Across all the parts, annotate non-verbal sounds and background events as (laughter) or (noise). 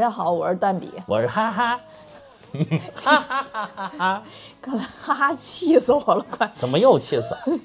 家好，我是蛋比。我是哈哈，(laughs) 刚才哈哈气死我了，快！怎么又气死？(laughs)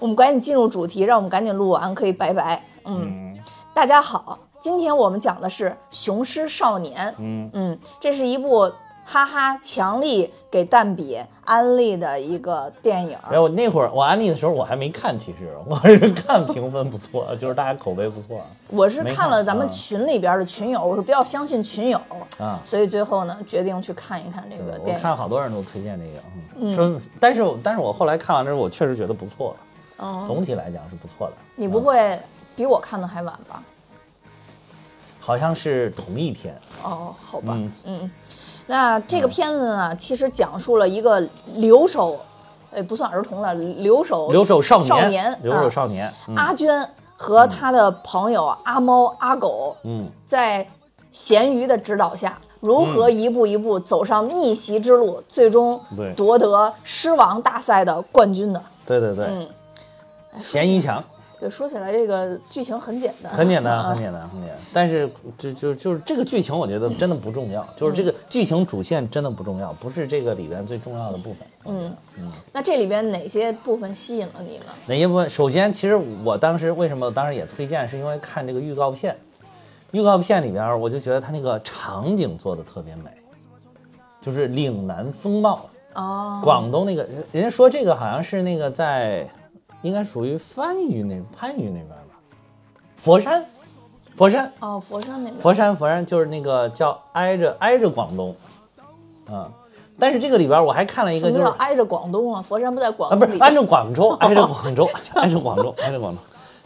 我们赶紧进入主题，让我们赶紧录完，可以拜拜。嗯，大家好，今天我们讲的是《雄狮少年》。嗯嗯，这是一部哈哈强力给蛋比安利的一个电影。然后那会儿我安利的时候，我还没看，其实我是看评分不错，就是大家口碑不错我是看了咱们群里边的群友，我是比较相信群友，啊。所以最后呢，决定去看一看这个我电影。看好多人都推荐这个，嗯，说，但是但是我后来看完之后，我确实觉得不错，嗯，总体来讲是不错的。你不嗯会比我看的还晚吧？好像是同一天，哦，好吧，嗯嗯，那这个片子呢，其实讲述了一个留守，呃，不算儿童了，留守留守少少年，留守啊少年，嗯。阿娟和他的朋友阿猫阿狗，嗯，在咸鱼的指导下，如何一步一步走上逆袭之路，最终对。夺得狮王大赛的冠军的。对对对，嗯，咸鱼强，对，说起来这个剧情很简单，很简单，啊很简单，很简单。但是就就就是这个剧情，我觉得真的不重要，就是这个剧情主线真的不重要，不是这个里边最重要的部分。嗯嗯那这里边哪些部分吸引了你呢？哪些部分？首先，其实我当时为什么当时也推荐，是因为看这个预告片，预告片里边我就觉得它那个场景做的特别美，就是岭南风貌，哦，广东那个人人家说这个好像是那个在，应该属于番禺那番禺那边吧，佛山，佛山，哦，佛山那边。佛山，佛山就是那个叫挨着挨着广东，啊，但是这个里边我还看了一个就是挨着广东啊？佛山不在广？不是挨着广州，(laughs) 挨着广州，挨着广州，挨着广州，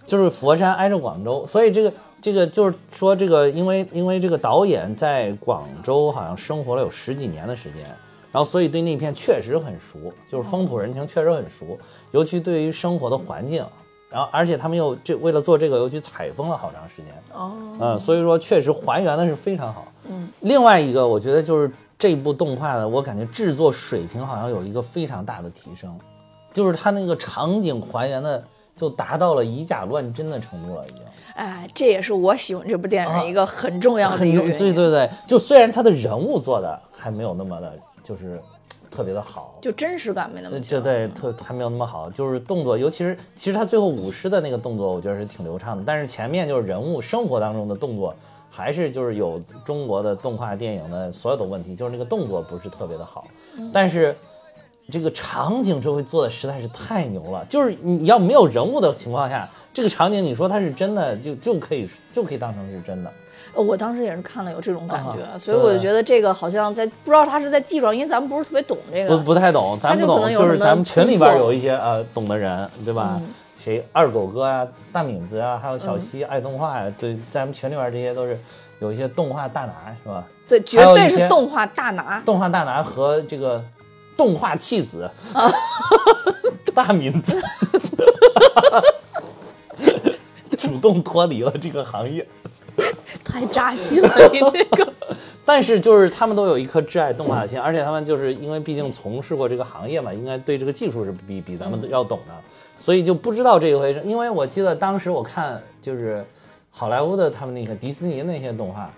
就是佛山挨着广州，所以这个这个就是说这个，因为因为这个导演在广州好像生活了有十几年的时间，然后所以对那片确实很熟，就是风土人情确实很熟，尤其对于生活的环境，然后而且他们又这为了做这个又去采风了好长时间，哦，嗯，所以说确实还原的是非常好。嗯，另外一个我觉得就是这部动画的，我感觉制作水平好像有一个非常大的提升，就是它那个场景还原的就达到了以假乱真的程度了，已经。哎，这也是我喜欢这部电啊影一个很重要的一个原因。对对对，就虽然他的人物做的还没有那么的，就是特别的好。就真实感没那么对强。对，特还没有那么好，就是动作，尤其是其实他最后舞狮的那个动作，我觉得是挺流畅的。但是前面就是人物生活当中的动作，还是就是有中国的动画电影的所有的问题，就是那个动作不是特别的好。但是这个场景这回做的实在是太牛了，就是你要没有人物的情况下，这个场景你说它是真的，就就可以就可以当成是真的。呃我当时也是看了有这种感觉，啊所以我就觉得这个好像在不知道他是在技术上，因为咱们不是特别懂这个。不不太懂，咱不懂他就是咱们群里边有一些呃懂的人，对吧？嗯谁二狗哥啊、大敏子啊，还有小西爱动画呀、对，咱们群里边这些都是有一些动画大拿，是吧？对，绝对是动画大拿。动画大拿和这个动画弃子，(laughs) 大敏子，(laughs) 主动脱离了这个行业。(laughs) 太扎心了，你这个。(laughs) 但是就是他们都有一颗挚爱动画的心，而且他们就是因为毕竟从事过这个行业嘛，应该对这个技术是比比咱们要懂的，所以就不知道这一回事。因为我记得当时我看就是好莱坞的他们那个迪士尼那些动画，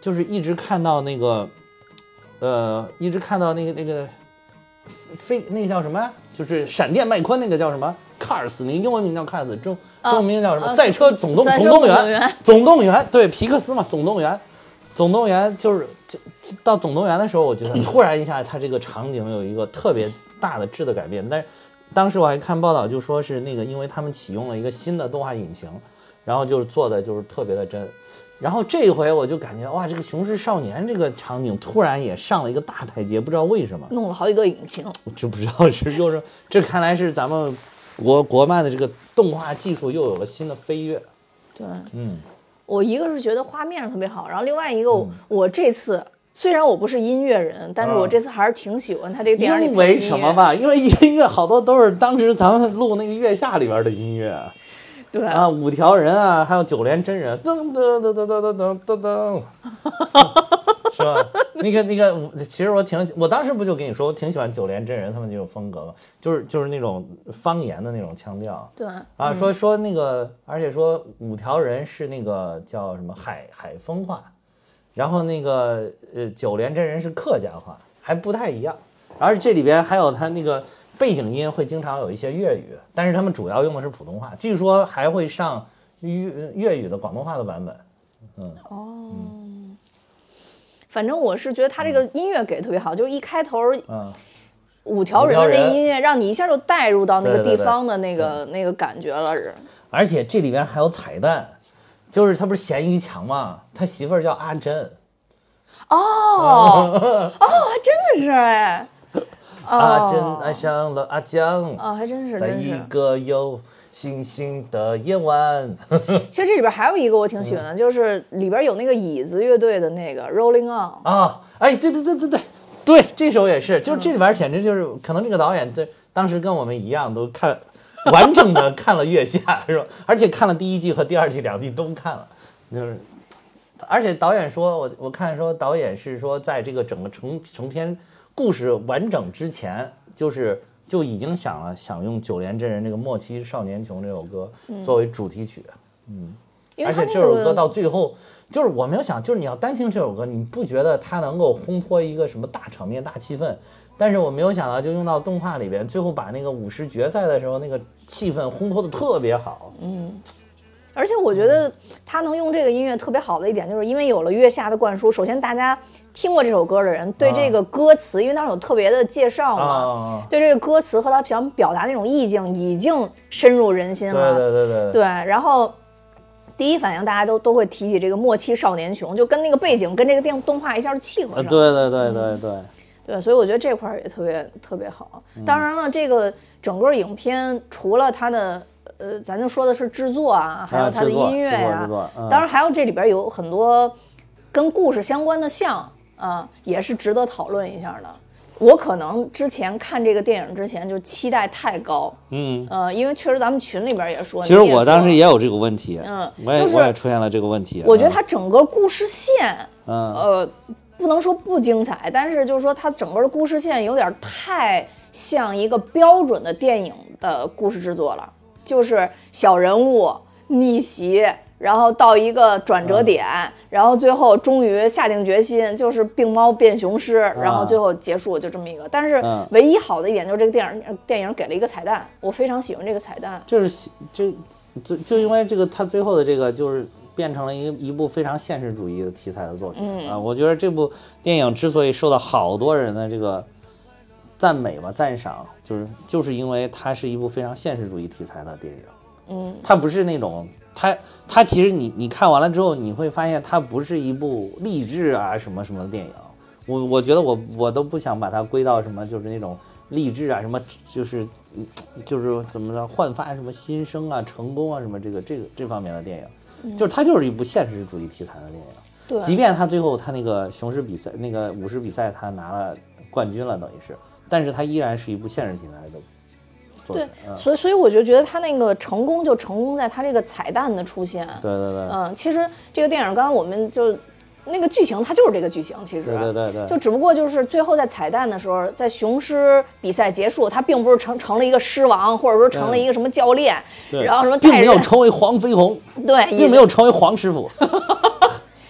就是一直看到那个，呃，一直看到那个那个飞那个叫什么？就是闪电麦昆那个叫什么？Cars，那英文名叫 Cars，中中文名叫什么？啊赛车总动总动员员，总动员，对，皮克斯嘛，总动员。总动员就是就就到总动员的时候，我觉得突然一下，它这个场景有一个特别大的质的改变。但是当时我还看报道，就说是那个，因为他们启用了一个新的动画引擎，然后就是做的就是特别的真。然后这一回我就感觉哇，这个《雄狮少年》这个场景突然也上了一个大台阶，不知道为什么，弄了好几个引擎，我知不知道是又是这看来是咱们国国漫的这个动画技术又有了新的飞跃。对嗯，我一个是觉得画面上特别好，然后另外一个我,、我这次虽然我不是音乐人，但是我嗯这次还是挺喜欢他这个电影里因为？什么吧？因为音乐好多都是当时咱们录那个月下里边的音乐对。啊，五条人啊，还有九连真人，噔噔噔噔噔噔噔噔。噔，(laughs) 是吧？那个那个，我其实我挺，我当时不就跟你说，我挺喜欢九连真人他们这种风格嘛，就是就是那种方言的那种腔调。对，啊，说说那个，而且说五条人是那个叫什么海海风话，然后那个呃九连真人是客家话，还不太一样，而且这里边还有他那个背景音会经常有一些粤语，但是他们主要用的是普通话，据说还会上粤粤语的广东话的版本。嗯哦反正我是觉得他这个音乐给的特别好，就一开头嗯，五条人的那音乐，让你一下就带入到那个地方的那个那个感觉了，是。而且这里边还有彩蛋，就是他不是咸鱼强吗，他媳妇儿叫阿珍，哦 (laughs) 哦，还真的是哎，阿珍哦爱上了阿江，哦，还真是在一。个有星星的夜晚。(laughs) 其实这里边还有一个我挺喜欢的，就是里边有那个椅子乐队的那个 Rolling On。啊，哎，对对对对对对，这首也是，就是这里边简直就是，可能这个导演在当时跟我们一样，都看完整的看了《月下》是吧？(laughs) 而且看了第一季和第二季两季都看了，就是，而且导演说，我我看说导演是说，在这个整个成成篇故事完整之前，就是就已经想了想用九连真人这个《莫欺少年穷》这首歌作为主题曲。而因为他那且这首歌到最后，就是我没有想，就是你要单听这首歌，你不觉得它能够烘托一个什么大场面、大气氛？但是我没有想到，就用到动画里边，最后把那个五十决赛的时候那个气氛烘托的特别好。而且我觉得他能用这个音乐特别好的一点，就是因为有了月下的灌输。首先，大家听过这首歌的人对这个歌词，因为当时有特别的介绍嘛，啊，对这个歌词和他想表达那种意境已经深入人心对了。对对对对，然后第一反应大家都都会提起这个莫欺少年穷，就跟那个背景跟这个电动画一下就契合呃上。对对对对对，对，所以我觉得这块儿也特别特别好。当然了，这个整个影片除了它的呃，咱就说的是制作啊，还有它的音乐呀、当然还有这里边有很多跟故事相关的像啊，也是值得讨论一下的。我可能之前看这个电影之前就期待太高，嗯。呃，因为确实咱们群里边也说，其实我当时也有这个问题，嗯我也就是我也出现了这个问题。我觉得嗯它整个故事线，嗯呃，不能说不精彩，但是就是说它整个的故事线有点太像一个标准的电影的故事制作了，就是小人物逆袭，然后到一个转折点，然后最后终于下定决心，就是病猫变雄狮，然后最后结束就这么一个。但是嗯唯一好的一点就是这个电影电影给了一个彩蛋，我非常喜欢这个彩蛋。就是这就就因为这个，他最后的这个就是变成了一一部非常现实主义的题材的作品、嗯啊。我觉得这部电影之所以受到好多人的这个赞美吧、赞赏，就是就是因为它是一部非常现实主义题材的电影。嗯，它不是那种。它它其实你你看完了之后，你会发现它不是一部励志啊什么什么的电影。我我觉得我我都不想把它归到什么就是那种励志啊什么就是就是怎么着焕发什么新生啊成功啊什么这个这个这方面的电影，就是它就是一部现实主义题材的电影。对，即便他最后他那个雄狮比赛那个舞狮比赛他拿了冠军了，等于是，但是它依然是一部现实题材的作对。嗯，所以所以我就觉得他那个成功就成功在他这个彩蛋的出现。对对对，嗯，其实这个电影刚刚我们就那个剧情，它就是这个剧情，其实。对对对对，就只不过就是最后在彩蛋的时候，在雄狮比赛结束，他并不是成成了一个狮王，或者说成了一个什么教练，对。然后什么并没有成为黄飞鸿，对，并没有成为黄师傅，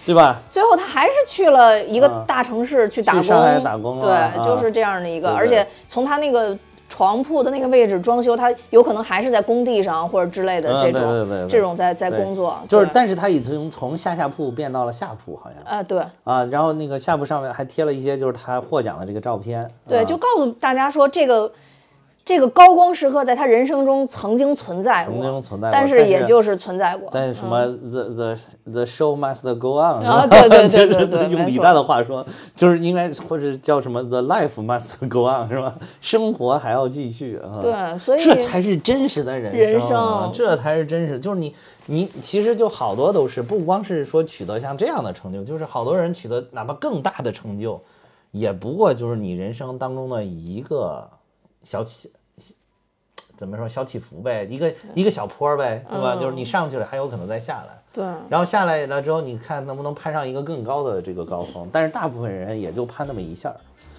对吧？最后他还是去了一个嗯。大城市去打工，去上海打工对，啊。就是这样的一个，而且从他那个。床铺的那个位置装修，他有可能还是在工地上或者之类的嗯这种，对对对对。这种在在工作，就是，但是他已经从下下铺变到了下铺，好像。啊，对。啊，然后那个下铺上面还贴了一些就是他获奖的这个照片，对，啊。就告诉大家说这个这个高光时刻在他人生中曾经存在过，曾经存在过但但是是也就是存在过。但是什么 the the the show must go on，啊对对对就是对对用李诞的话说，就是应该或者叫什么 the life must go on 是吧？生活还要继续啊。对，所以这才是真实的人生这才是真实。就是你，你其实就好多都是不光是说取得像这样的成就，就是好多人取得哪怕更大的成就，也不过就是你人生当中的一个小起，怎么说小起伏呗，一个一个小坡呗，对吧？嗯就是你上去了，还有可能再下来。对，然后下来了之后，你看能不能攀上一个更高的这个高峰？但是大部分人也就攀那么一下。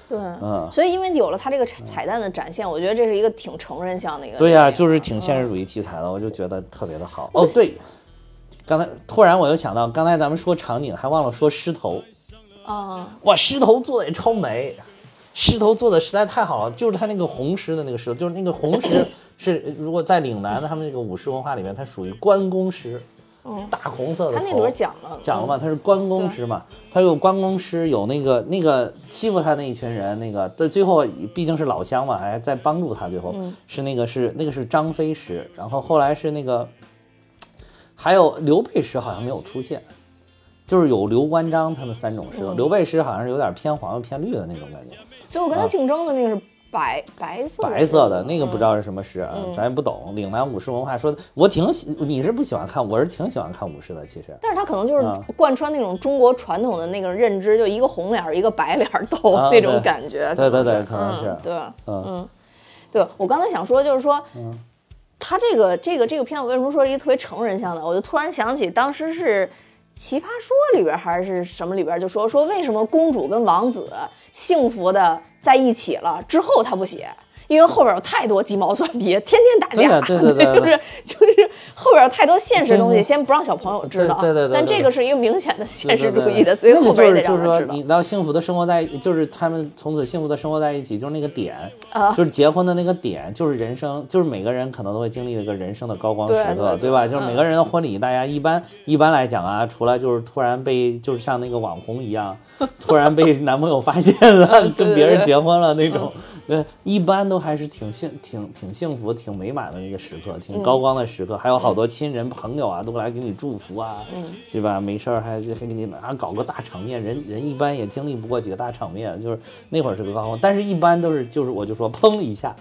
对，嗯所以因为有了它这个彩彩蛋的展现，我觉得这是一个挺成人向的一个。对呀、就是挺现实主义题材的，我就觉得特别的好。哦，对，刚才突然我又想到，刚才咱们说场景，还忘了说狮头。啊，哇，狮头做的也超美，狮头做的实在太好了，就是它那个红石的那个石头，就是那个红石是如果在岭南的他们这个武士文化里面，它属于关公狮，大红色的头。他那里边讲了，讲了嘛，他是关公石嘛，他有关公石，有那个那个欺负他那一群人，那个在最后毕竟是老乡嘛，还在帮助他，最后、是那个是那个是张飞石，然后后来是那个还有刘备石好像没有出现，就是有刘关张他们三种石头，刘备石好像是有点偏黄又偏绿的那种感觉，最后跟他竞争的那个是白白色白色的那个不知道是什么诗，啊，咱也不懂。岭南武士文化说的，我挺喜，你是不喜欢看，我是挺喜欢看武士的，其实。但是他可能就是啊贯穿那种中国传统的那个认知，就一个红脸儿一个白脸儿斗啊 (laughs) 那种感觉。对对对是可能是嗯对，嗯嗯，对我刚才想说就是说，他这个这个这个片子为什么说是一个特别成人向的？我就突然想起当时是《奇葩说》里边还是什么里边就说说为什么公主跟王子幸福的在一起了之后他不写。因为后边有太多鸡毛蒜皮，天天打架，对呀对对 (laughs) 就是就是后边有太多现实的东西，先不让小朋友知道。对对对但这个是一个明显的现实主义的，所以那个后边也得就是就是说。你到幸福的生活在，就是他们从此幸福的生活在一起，就是那个点，啊就是结婚的那个点，就是人生，就是每个人可能都会经历一个人生的高光时对刻，对对吧？就是嗯每个人的婚礼，大家一般一般来讲啊，除了就是突然被就是像那个网红一样，突然被男朋友发现了，跟别人结婚了那种，对，一般都还是挺幸挺挺幸福、挺美满的一个时刻，嗯挺高光的时刻，还有好多亲人朋友啊都来给你祝福啊，嗯对吧？没事儿还还给你啊搞个大场面，人人一般也经历不过几个大场面，就是那会儿是个高光，但是一般都是就是我就说砰一下，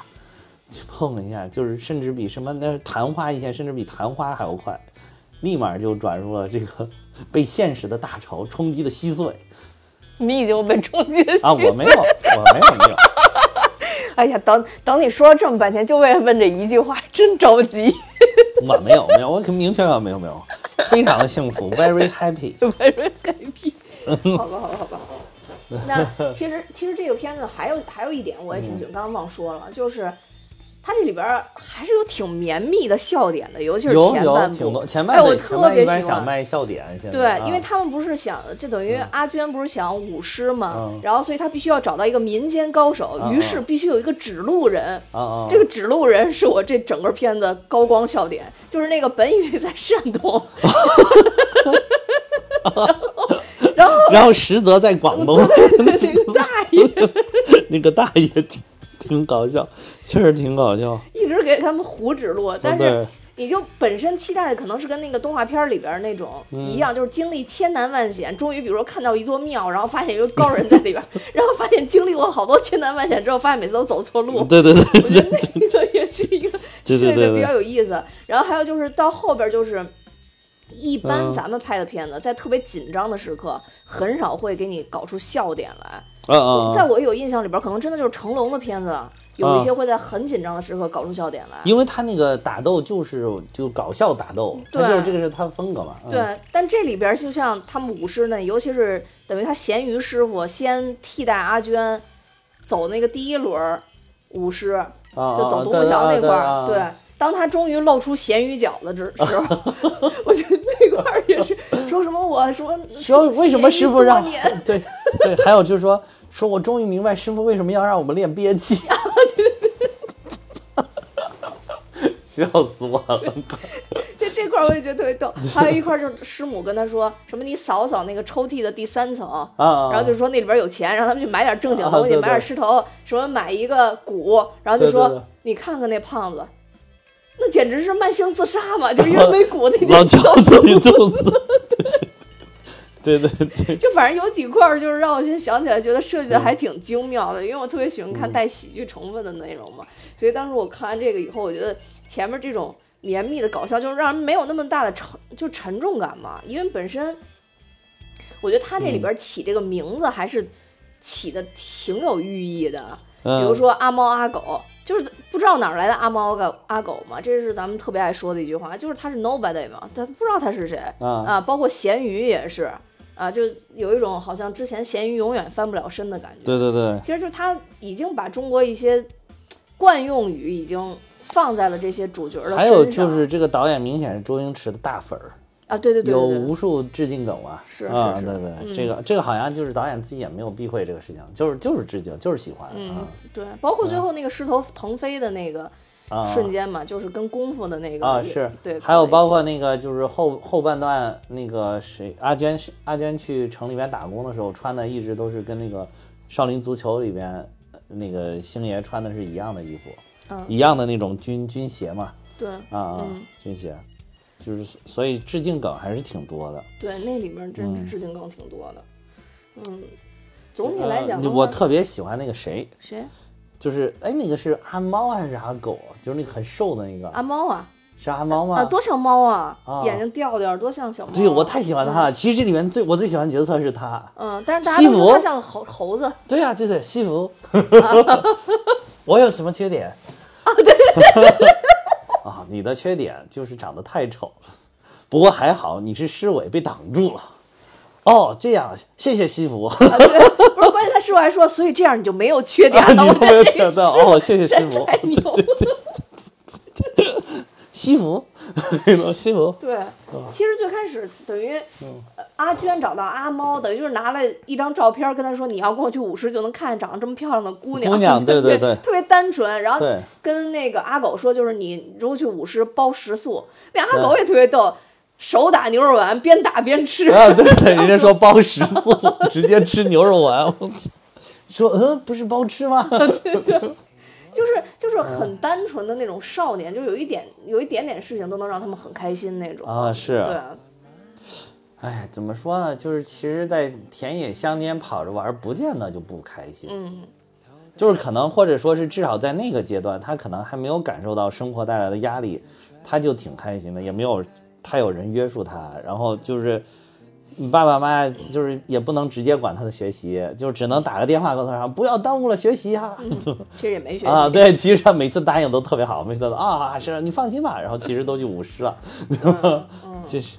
就砰一下，就是甚至比什么那昙花一现，甚至比昙花还要快，立马就转入了这个 (laughs) 被现实的大潮冲击的稀碎 (laughs) 你已经被冲击了啊！我没有，我没有没有，哎呀，等等你说了这么半天，就为了问这一句话，真着急。(laughs) 我没有没有，我可明确啊没有没有，非常的幸福，very (laughs) happy。very happy。(laughs) 好吧，好吧，好吧。那其实其实这个片子还有还有一点我也挺喜欢，刚刚忘说了，就是它这里边儿还是有挺绵密的笑点的，尤其是前半部。前哎，我半对前特别喜欢。想卖笑点，对，啊因为他们不是想，就等于阿娟不是想舞狮嘛，嗯然后所以他必须要找到一个民间高手，嗯于是必须有一个指路人。这个指路人是我这整个片子高光笑点，就是那个本宇在山东 (laughs) (laughs) 然后然后实则在广东，那个大爷 (laughs) 那个大爷挺挺搞笑，确实挺搞笑。一直给他们胡指路，但是你就本身期待的可能是跟那个动画片里边那种嗯一样，就是经历千难万险，终于比如说看到一座庙，然后发现一个高人在里边，(laughs) 然后发现经历过好多千难万险之后，发现每次都走错路。(laughs) 对对对我觉得那个也是一个 (laughs) 对对对对设计的比较有意思。然后还有就是到后边就是。一般嗯咱们拍的片子，在特别紧张的时刻，很少会给你搞出笑点来。嗯嗯嗯，在我有印象里边，可能真的就是成龙的片子，有一些会在很紧张的时刻搞出笑点来。因为他那个打斗就是就搞笑打斗，他对就是这个是他风格嘛。嗯、对，但这里边就像他们舞狮呢，尤其是等于他咸鱼师傅先替代阿娟走那个第一轮儿舞狮，啊，就走独木桥那块儿，对对。当他终于露出咸鱼脚的之时 (laughs) 候，(laughs) 我觉得那块儿也是说什么我什么说为什么师傅让 (laughs) 对对，还有就是说说我终于明白师傅为什么要让我们练憋气啊。(laughs) 笑死我了！这这块儿我也觉得特别逗。还有一块儿就是师母跟他说什么，你扫扫那个抽屉的第三层，啊，然后就说那里边有钱，让他们去买点正经东西，买点对石头，什么买一个鼓，然后就说对对对你看看那胖子，那简直是慢性自杀嘛，就是因为没鼓那老天乔自己肚子。(laughs) 对对对。对，就反正有几块儿就是让我现在想起来觉得设计的还挺精妙的，因为我特别喜欢看带喜剧成分的内容嘛，所以当时我看完这个以后，我觉得前面这种绵密的搞笑就是让人没有那么大的沉就沉重感嘛，因为本身我觉得他这里边起这个名字还是起的挺有寓意的，比如嗯说阿猫阿狗。就是不知道哪儿来的阿猫阿狗阿狗嘛，这是咱们特别爱说的一句话，就是他是 nobody 嘛，他不知道他是谁。啊。啊，包括咸鱼也是啊，就有一种好像之前咸鱼永远翻不了身的感觉。对对对，其实就是他已经把中国一些惯用语已经放在了这些主角的身上。还有就是这个导演明显是周星驰的大粉儿，啊，对对对有无数致敬梗啊。是啊，是是对对，嗯这个这个好像就是导演自己也没有避讳这个事情，就是就是致敬，就是喜欢嗯啊，对，包括最后那个狮头腾飞的那个啊。瞬间嘛，就是跟功夫的那个啊是，对，还有包括那个就是后后半段那个谁阿娟是阿娟去城里边打工的时候穿的一直都是跟那个少林足球里边呃那个星爷穿的是一样的衣服，嗯。一样的那种军军鞋嘛，对啊啊嗯。军鞋，就是所以致敬梗还是挺多的。对，那里面真是嗯。致敬梗挺多的。嗯，总体来讲呃，我特别喜欢那个谁，谁就是哎那个是阿猫还是阿狗？就是那个很瘦的那个，阿猫啊是阿猫吗？啊，多像猫啊，啊眼睛吊吊，多像小猫啊。对我太喜欢他了。其实这里面最我最喜欢的角色是他。嗯，但是大家都说它像猴猴子。对呀、就是西服。(laughs) 我有什么缺点？啊，对对对。(laughs) 啊，你的缺点就是长得太丑了。不过还好你是狮尾被挡住了。哦，这样，谢谢西服。他师傅还说，所以这样你就没有缺点了。我觉得这想到？师傅哦，谢谢西服。真太牛了。(laughs) 西服，西服。对，其实最开始等于呃阿娟找到阿猫，等于就是拿了一张照片跟他说：“你要跟我去舞狮，就能看见长得这么漂亮的姑娘。”姑娘 (laughs) 对对对对特别单纯。然后跟那个阿狗说，就是你如果去舞狮包食宿，那阿狗也特别逗，手打牛肉丸，边打边吃。啊，对对，人家说包食宿，(laughs) 直接吃牛肉丸。我操说，嗯，不是包吃吗？(laughs) 就是就是很单纯的那种少年，就有一点有一点点事情都能让他们很开心那种。啊，是。对，哎，怎么说呢？就是其实，在田野乡间跑着玩，不见得就不开心。嗯，就是可能，或者说是至少在那个阶段，他可能还没有感受到生活带来的压力，他就挺开心的，也没有他有人约束他，然后就是。你爸爸妈妈就是也不能直接管他的学习，就只能打个电话告诉他不要耽误了学习啊。其实也没学习。啊，对，其实他每次答应都特别好，每次都啊是你放心吧，然后其实都去舞狮了，嗯就是，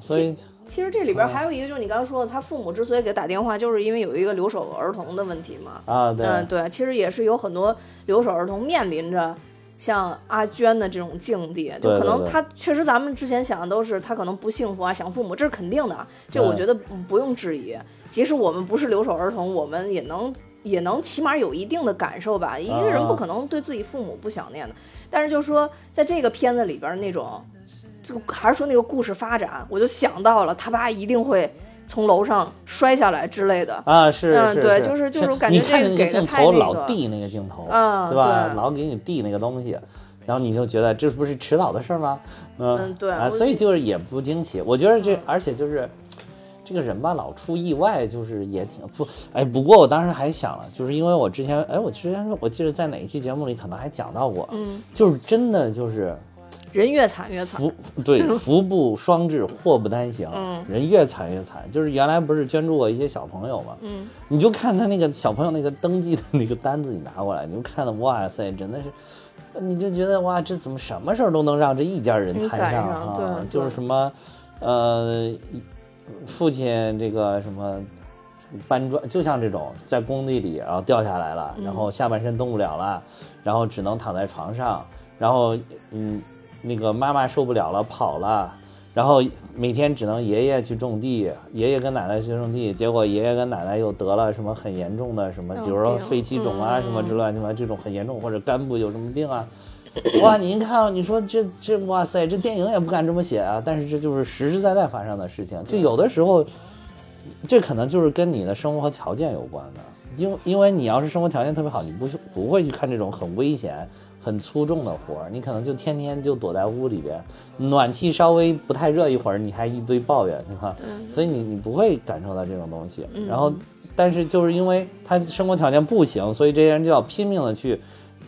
所以其实这里边还有一个，就是你刚刚说的，他父母之所以给他打电话，就是因为有一个留守儿童的问题嘛。啊对，嗯，对，其实也是有很多留守儿童面临着像阿娟的这种境地，就可能她确实咱们之前想的都是她可能不幸福啊，想父母，这是肯定的啊，这我觉得不不用质疑。即使我们不是留守儿童，我们也能也能起码有一定的感受吧。一个人啊不可能对自己父母不想念的，但是就说在这个片子里边那种。就还是说那个故事发展，我就想到了他爸一定会从楼上摔下来之类的。啊，是对就是就是感觉你看着那个这个给得镜头太那个老递那个镜头，啊对吧？对老给你递那个东西，然后你就觉得这不是迟早的事儿吗？嗯对啊所以就是也不惊奇。我觉得这而且就是。这个人吧，老出意外，就是也挺不哎。不过我当时还想了，就是因为我之前哎，我之前我记得在哪一期节目里可能还讲到过，嗯，就是真的就是人越惨越惨。福对福不双至，祸不单行，嗯人越惨越惨。就是原来不是捐助过一些小朋友嘛，嗯，你就看他那个小朋友那个登记的那个单子，你拿过来，你就看到哇塞，真的是，你就觉得哇，这怎么什么事儿都能让这一家人摊上啊？对就是什么，呃，父亲这个什么。搬砖就像这种在工地里，然后掉下来了，然后下半身动不了了，然后只能躺在床上，然后嗯，那个妈妈受不了了跑了，然后每天只能爷爷去种地，爷爷跟奶奶去种地，结果爷爷跟奶奶又得了什么很严重的什么，比如说肺气肿啊嗯什么之类的，这种很严重，或者肝部有什么病啊。哇，您看，你说这这哇塞，这电影也不敢这么写啊，但是这就是实实在在发生的事情。就有的时候，这可能就是跟你的生活条件有关的，因为因为你要是生活条件特别好，你不是不会去看这种很危险、很粗重的活儿，你可能就天天就躲在屋里边，暖气稍微不太热一会儿，你还一堆抱怨，是吧？所以你你不会感受到这种东西。然后，但是就是因为他生活条件不行，所以这些人就要拼命的去。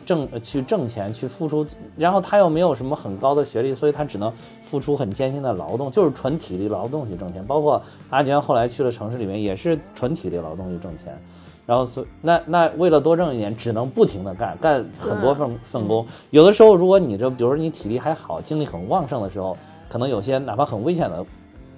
挣去挣钱去付出，然后他又没有什么很高的学历，所以他只能付出很艰辛的劳动，就是纯体力劳动去挣钱。包括阿娟后来去了城市里面，也是纯体力劳动去挣钱。然后所那那为了多挣一点，只能不停的干，干很多份份工。有的时候，如果你这比如说你体力还好，精力很旺盛的时候，可能有些哪怕很危险的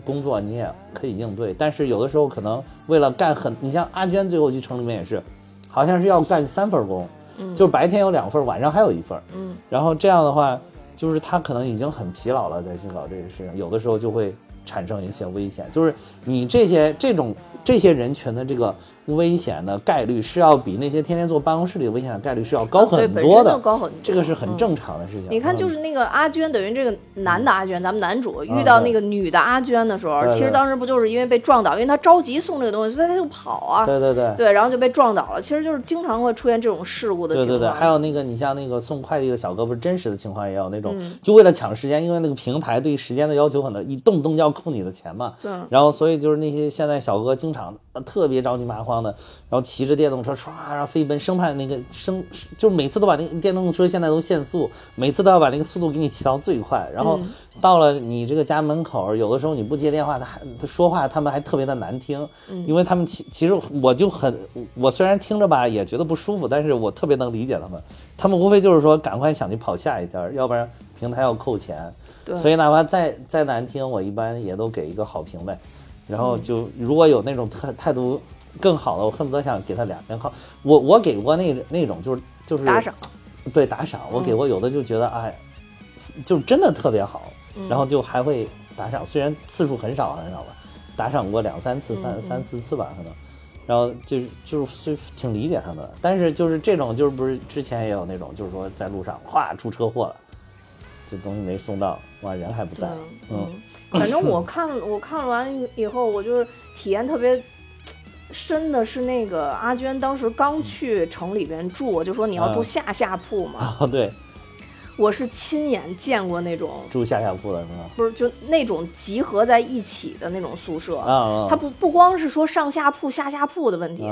工作你也可以应对。但是有的时候可能为了干很，你像阿娟最后去城里面也是，好像是要干三份工，就是白天有两份，晚上还有一份。嗯，然后这样的话，就是他可能已经很疲劳了，再去搞这个事情，有的时候就会产生一些危险。就是你这些这种这些人群的这个危险的概率是要比那些天天坐办公室里危险的概率是要高，很多的本身就，高很多。这个是很嗯正常的事情。你看，嗯就是那个阿娟，等于这个男的阿娟，咱们男主遇到那个女的阿娟的时候，其实当时不就是因为被撞倒，因为他着急送这个东西，所以他就跑啊，对对对。对，然后就被撞倒了。其实就是经常会出现这种事故的情况。对对对，还有那个，你像那个送快递的小哥，不是真实的情况也有那种，嗯就为了抢时间，因为那个平台对时间的要求很多，一动不动就要扣你的钱嘛。对然后所以就是那些现在小哥经常呃特别着急麻慌的，然后骑着电动车唰，然后飞奔，生怕那个生，就每次都把那个电动车现在都限速，每次都要把那个速度给你骑到最快，然后嗯。到了你这个家门口，有的时候你不接电话，他还他说话他们还特别的难听，嗯。因为他们其其实我就很，我虽然听着吧也觉得不舒服，但是我特别能理解他们，他们无非就是说赶快想去跑下一家，要不然平台要扣钱，对。所以哪怕再再难听，我一般也都给一个好评呗。然嗯后就如果有那种态态度更好的，我恨不得想给他两边好。我我给过那那种就是就是打赏，对打赏，我给过有的就觉得哎，就真的特别好，嗯。然后就还会打赏，虽然次数很少很少吧，打赏过两三次、三嗯三四次吧可能。然后就是就是挺理解他们的，但是就是这种就是不是之前也有那种就是说在路上哗出车祸了，这东西没送到，哇人还不在，嗯。嗯，反正我看我看完以后，我就是体验特别深的是那个阿娟当时刚去城里边住，我就说你要住嗯下下铺嘛，哦对，我是亲眼见过那种，住下下铺的是吗？不是就那种集合在一起的那种宿舍。啊啊，它不不光是说上下铺、下下铺的问题，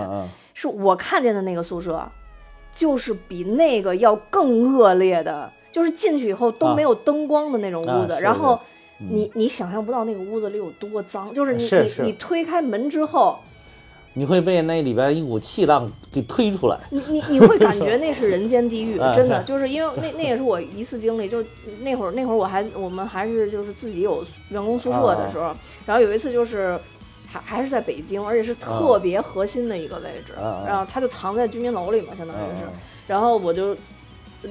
是我看见的那个宿舍，就是比那个要更恶劣的，就是进去以后都没有灯光的那种屋子，然后你你想象不到那个屋子里有多脏，就是你你你推开门之后，你会被那里边一股气浪给推出来。你你你会感觉那是人间地狱 (laughs) 啊，真的 (laughs) 就是因为那那也是我一次经历，就是那会儿那会儿我还我们还是就是自己有员工宿舍的时候，然后有一次就是。还还是在北京，而且是特别核心的一个位置，然后他就藏在居民楼里嘛，相当于是。嗯然后我就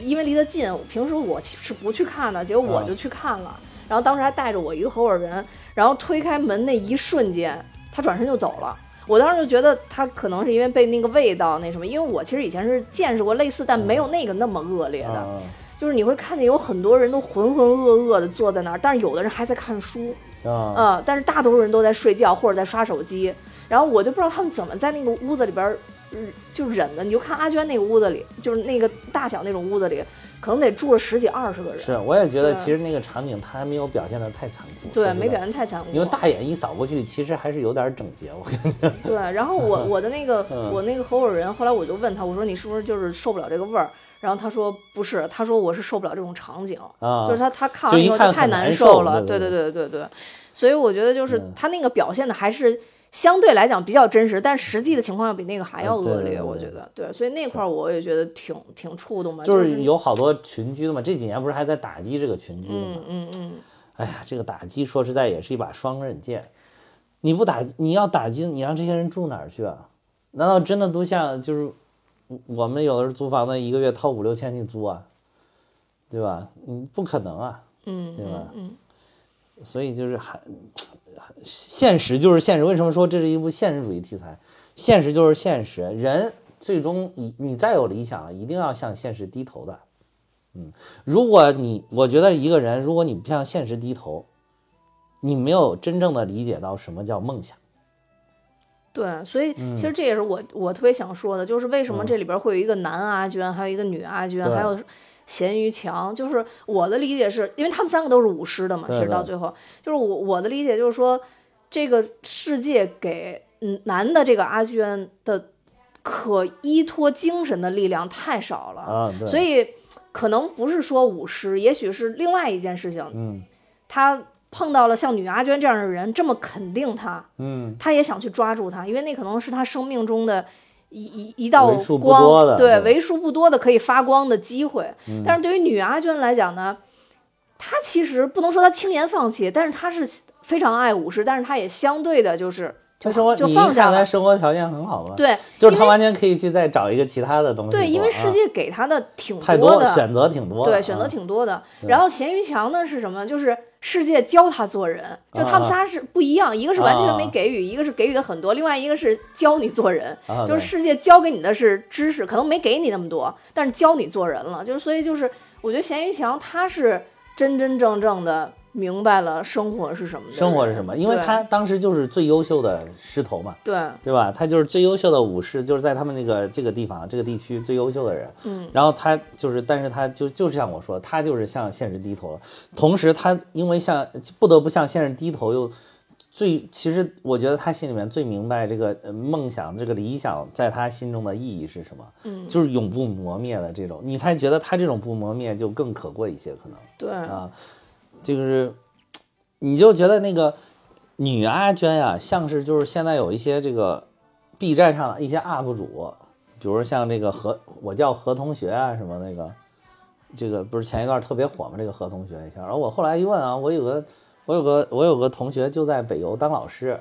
因为离得近，平时我是不去看的，结果我啊就去看了。然后当时还带着我一个合伙人，然后推开门那一瞬间，他转身就走了。我当时就觉得他可能是因为被那个味道那什么，因为我其实以前是见识过类似，但没有那个那么恶劣的。嗯就是你会看见有很多人都浑浑噩噩的坐在那儿，但是有的人还在看书，嗯嗯，但是大多数人都在睡觉或者在刷手机。然后我就不知道他们怎么在那个屋子里边就忍的。你就看阿娟那个屋子里，就是那个大小那种屋子里，可能得住了十几二十个人。是，我也觉得其实那个场景他还没有表现的太残酷。对，没表现太残酷。因为大眼一扫过去，其实还是有点整洁。我感觉对，然后我我的那个 (laughs) 嗯我那个合伙人，后来我就问他，我说你是不是就是受不了这个味儿？然后他说不是，他说我是受不了这种场景，啊，就是他他看完以后他太难受受了，对对对对对所以我觉得就是嗯他那个表现的还是相对来讲比较真实，但实际的情况要比那个还要恶劣，我觉得对，所以那块儿我也觉得挺挺触动吧，就是是有好多群居的嘛，这几年不是还在打击这个群居的嗯嘛？嗯嗯，哎呀，这个打击说实在也是一把双刃剑。你不打，你要打击，你让这些人住哪儿去啊？难道真的都像就是我们有的时候租房子，一个月掏五六千去租啊，对吧？嗯，不可能啊，嗯对吧嗯嗯所以就是还现实就是现实。为什么说这是一部现实主义题材？现实就是现实，人最终你你再有理想，一定要向现实低头的。嗯，如果你我觉得一个人，如果你不向现实低头，你没有真正的理解到什么叫梦想。对，所以嗯其实这也是我我特别想说的，就是为什么这里边会有一个男阿娟，还有一个女阿娟，还有咸鱼强，就是我的理解是因为他们三个都是舞狮的嘛，其实到最后，就是我我的理解就是说，这个世界给嗯男的这个阿娟的可依托精神的力量太少了，啊，对，所以可能不是说舞狮，也许是另外一件事情，嗯。他碰到了像女阿娟这样的人，这么肯定他，嗯，他也想去抓住他，因为那可能是他生命中的一一一道光，对，对为数不多的可以发光的机会。嗯但是对于女阿娟来讲呢，她其实不能说她轻言放弃，但是她是非常爱武士，但是她也相对的就是就他生活，就放下了。生活条件很好嘛，，对，就是他完全可以去再找一个其他的东西。对，因为啊世界给他的挺太多的，选择挺多的，对，选择啊挺多的。对然后咸鱼强呢是什么？就是世界教他做人，就他们仨是不一样，一个是完全没啊给予，一个是给予的很多，另外一个是教你做人。啊就是世界教给你的是知识，可能没给你那么多，但是教你做人了。就是所以就是，我觉得咸鱼强他是真真正正的明白了生活是什么，生活是什么？因为他当时就是最优秀的狮头嘛，对对吧？他就是最优秀的武士，就是在他们那个这个地方、这个地区最优秀的人。嗯，然后他就是，但是他就就是像我说，他就是向现实低头了。同时，他因为向不得不向现实低头，又最其实我觉得他心里面最明白这个呃梦想、这个理想在他心中的意义是什么，嗯就是永不磨灭的这种。你才觉得他这种不磨灭就更可贵一些，可能。对啊，就是你就觉得那个女阿娟呀，像是就是现在有一些这个 B 站上的一些 UP 主，比如像这个何我叫何同学啊什么那个，这个不是前一段特别火吗？这个何同学一下，然后我后来一问啊，我有个我有个我有个同学就在北邮当老师，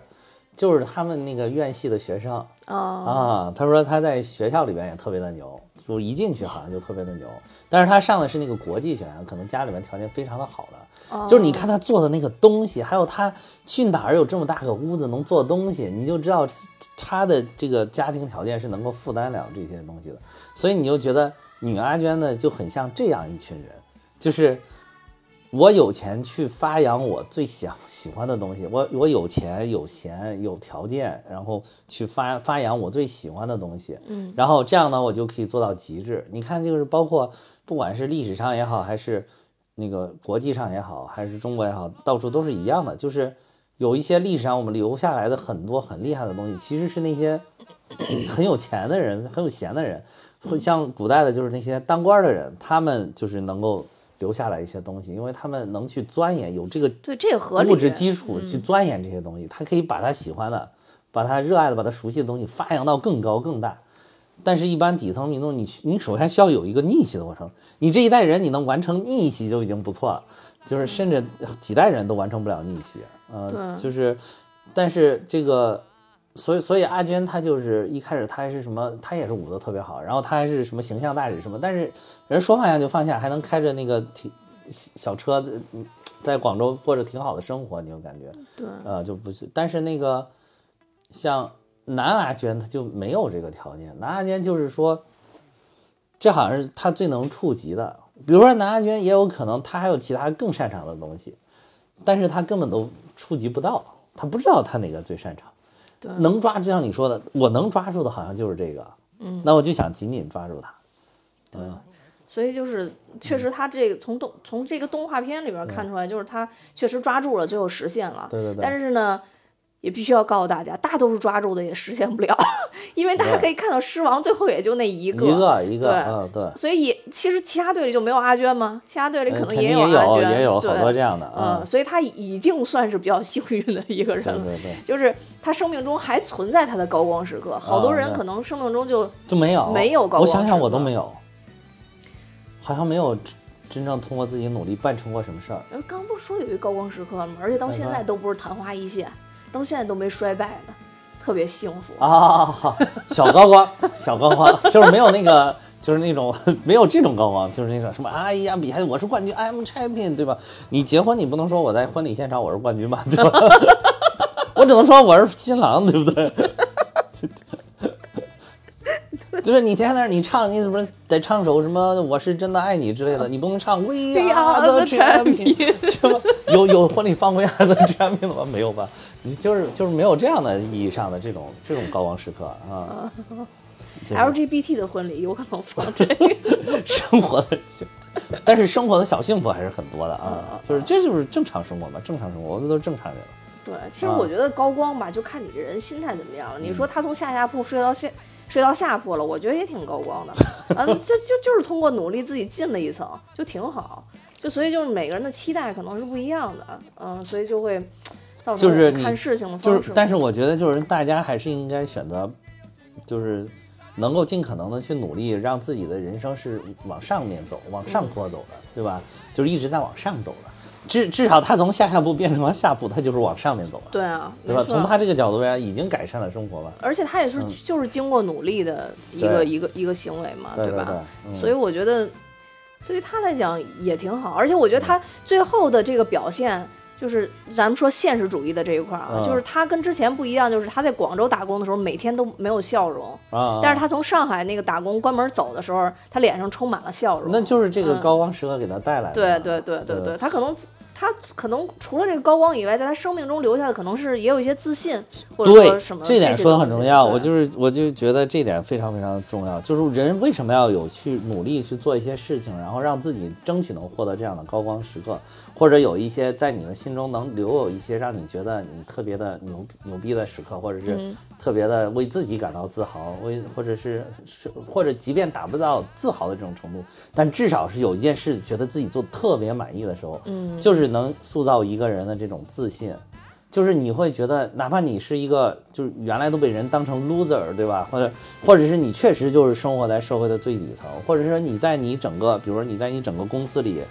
就是他们那个院系的学生。啊啊，他说他在学校里边也特别的牛，就一进去好像就特别的牛，但是他上的是那个国际学院，可能家里面条件非常的好的，就是你看他做的那个东西，还有他去哪儿有这么大个屋子能做东西，你就知道他的这个家庭条件是能够负担了这些东西的，所以你就觉得女阿娟呢就很像这样一群人，就是。我有钱去发扬我最想喜欢的东西，我我有钱有闲有条件，然后去发发扬我最喜欢的东西，嗯，然后这样呢，我就可以做到极致。你看，就是包括不管是历史上也好，还是那个国际上也好，还是中国也好，到处都是一样的，就是有一些历史上我们留下来的很多很厉害的东西，其实是那些 (clears throat) 很有钱的人、很有闲的人，会像古代的就是那些当官的人，他们就是能够。留下来一些东西，因为他们能去钻研，有这个对，这也合理。物质基础去钻研这些东西，他可以把他喜欢的、把他热爱的、把他熟悉的东西发扬到更高更大。但是，一般底层民众，你你首先需要有一个逆袭的过程。你这一代人，你能完成逆袭就已经不错了，就是甚至几代人都完成不了逆袭。呃，对就是，但是这个，所以所以阿娟她就是一开始她还是什么，她也是舞得特别好，然后她还是什么形象大使什么，但是人说放下就放下，还能开着那个挺小车子，嗯在广州过着挺好的生活，你就感觉。对，呃，就不是，但是那个像男阿娟，他就没有这个条件。南阿娟就是说，这好像是他最能触及的。比如说南阿娟也有可能他还有其他更擅长的东西，但是他根本都触及不到，他不知道他哪个最擅长。对能抓，就像你说的，我能抓住的好像就是这个，嗯，那我就想紧紧抓住它。嗯，所以就是确实他这个从动从这个动画片里边看出来，就是他确实抓住了，最后实现了。对对对但是呢，也必须要告诉大家，大多数抓住的也实现不了，(laughs) 因为大家可以看到狮王最后也就那一个。一个一个，对嗯，对。所以也其实其他队里就没有阿娟吗？其他队里可能也有阿娟，也有好多这样的，嗯，所以他已经算是比较 (laughs) 幸运的一个人了。对对对，就是他生命中还存在他的高光时刻，好多人可能生命中就就没有没有高光我想想，我都没有，好像没有真真正通过自己努力办成过什么事儿。呃刚不是说有一个高光时刻吗？而且到现在都不是昙花一现，到现在都没衰败呢，特别幸福。啊，小高光，小高光，就是没有那个，就是那种没有这种高光，就是那个什么，哎呀，比赛我是冠军，I am champion，对吧？你结婚，你不能说我在婚礼现场我是冠军吧，对吧？(laughs) 我只能说我是新郎，对不对？(laughs) 就是你天天在那儿你唱，你怎么得唱首什么“我是真的爱你”之类的，你不能唱 “We are the the champion”，对吧？(laughs) 有有婚礼放 “We are the champion” 吗？没有吧？你就是就是没有这样的意义上的这种这种高光时刻啊。LGBT 的婚礼有可能放这个，(laughs) 生活的幸，但是生活的小幸福还是很多的啊，就是这就是正常生活嘛，正常生活，我们都是正常人。对，其实啊我觉得高光吧，就看你这人心态怎么样了。你说他从下下铺睡到下睡到下铺了，我觉得也挺高光的。嗯，这就就是通过努力自己进了一层，就挺好。就所以就是每个人的期待可能是不一样的，嗯，所以就会造成就是看事情的方式。就是，但是我觉得就是大家还是应该选择，就是能够尽可能的去努力，让自己的人生是往上面走、往上坡走的，对吧？就是一直在往上走的。至至少他从下下步变成了下步，他就是往上面走了，对啊，对吧？从他这个角度来讲，已经改善了生活了。而且他也是就是经过努力的一个一个一个行为嘛，吧？对吧所以我觉得对于他来讲也挺好，而且我觉得他最后的这个表现。就是咱们说现实主义的这一块儿啊，嗯就是他跟之前不一样，就是他在广州打工的时候每天都没有笑容，啊，但是他从上海那个打工关门走的时候，他脸上充满了笑容。那就是这个嗯高光时刻给他带来的。对对对对对，他可能他可能除了这个高光以外，在他生命中留下的可能是也有一些自信，或者说什么，这点说的很重要。我就是我就觉得这点非常非常重要，就是人为什么要有去努力去做一些事情，然后让自己争取能获得这样的高光时刻，或者有一些在你的心中能留有一些让你觉得你特别的牛牛逼的时刻，或者是嗯特别的为自己感到自豪，为或者是是或者即便达不到自豪的这种程度，但至少是有一件事觉得自己做得特别满意的时候，嗯就是能塑造一个人的这种自信。就是你会觉得，哪怕你是一个，就是原来都被人当成 loser，对吧？或者，或者是你确实就是生活在社会的最底层，或者说你在你整个，比如说你在你整个公司里，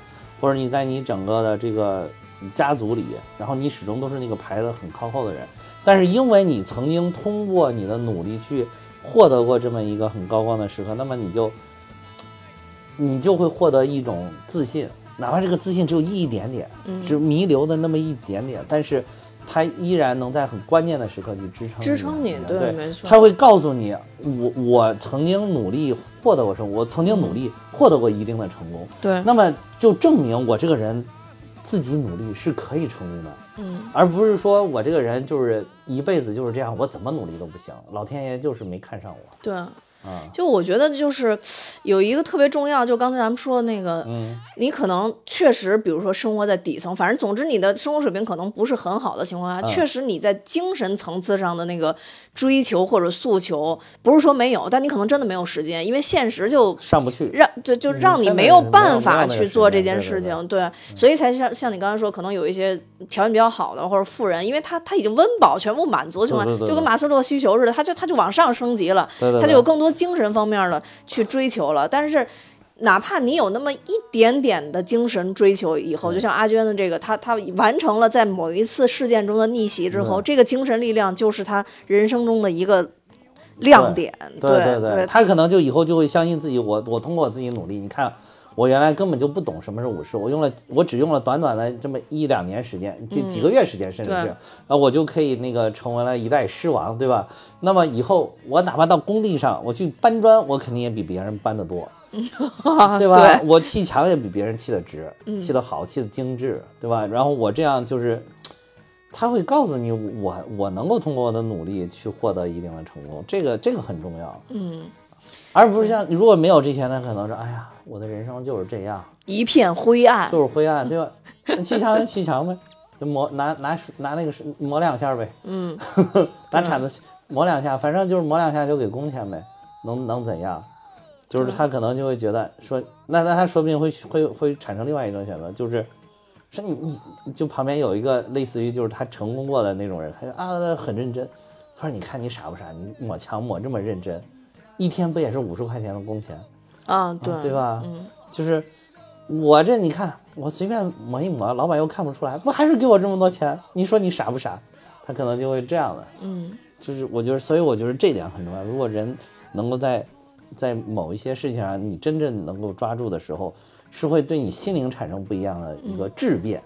或者你在你整个的这个家族里，然后你始终都是那个排的很靠后的人，但是因为你曾经通过你的努力去获得过这么一个很高光的时刻，那么你就你就会获得一种自信，哪怕这个自信只有一点点，只弥留的那么一点点，但是它依然能在很关键的时刻去支撑支撑你对对没错。他会告诉你，我我曾经努力获得过成功，我曾经努力获得过一定的成功，对，那么就证明我这个人自己努力是可以成功的，嗯，而不是说我这个人就是一辈子就是这样，我怎么努力都不行，老天爷就是没看上我。对。啊。就我觉得就是有一个特别重要，就刚才咱们说的那个，嗯。你可能确实，比如说生活在底层，反正总之你的生活水平可能不是很好的情况下，嗯。确实你在精神层次上的那个追求或者诉求，不是说没有，但你可能真的没有时间，因为现实就上不去，让就就嗯让你没有办法去做这件事情，对。所以才像像你刚才说，可能有一些条件比较好的或者富人，因为他他已经温饱全部满足的情况，对对对。就跟马斯洛需求似的，他就他就往上升级了，他就有更多精神方面的去追求了，但是。哪怕你有那么一点点的精神追求，以后就像阿娟的这个，她她完成了在某一次事件中的逆袭之后，嗯这个精神力量就是她人生中的一个亮点。对对对，他可能就以后就会相信自己，我我通过我自己努力，你看我原来根本就不懂什么是武士，我用了我只用了短短的这么一两年时间，就几个月时间，甚至是对啊，我就可以那个成为了一代狮王，对吧？那么以后我哪怕到工地上我去搬砖，我肯定也比别人搬得多，(laughs) 对吧？我砌墙也比别人砌得直，砌得好，砌得精致，对吧？然后我这样就是。他会告诉你，我我能够通过我的努力去获得一定的成功，这个这个很重要，嗯，而不是像如果没有这些，那可能是哎呀，我的人生就是这样，一片灰暗。就是灰暗，对吧？砌墙就砌墙呗，就磨拿拿拿那个水磨两下呗，嗯，(laughs) 拿铲子磨两下，反正就是磨两下就给工钱呗，能能怎样？就是他可能就会觉得说，那那他说不定会会会产生另外一种选择，就是说你你就旁边有一个类似于就是他成功过的那种人，他就啊很认真，他说你看你傻不傻？你抹墙抹这么认真，一天不也是五十块钱的工钱？啊，对，对吧？嗯，就是我这你看，我随便抹一抹，老板又看不出来，不还是给我这么多钱？你说你傻不傻？他可能就会这样的。嗯，就是我觉得，所以我觉得这点很重要。如果人能够在在某一些事情上，你真正能够抓住的时候，是会对你心灵产生不一样的一个质变，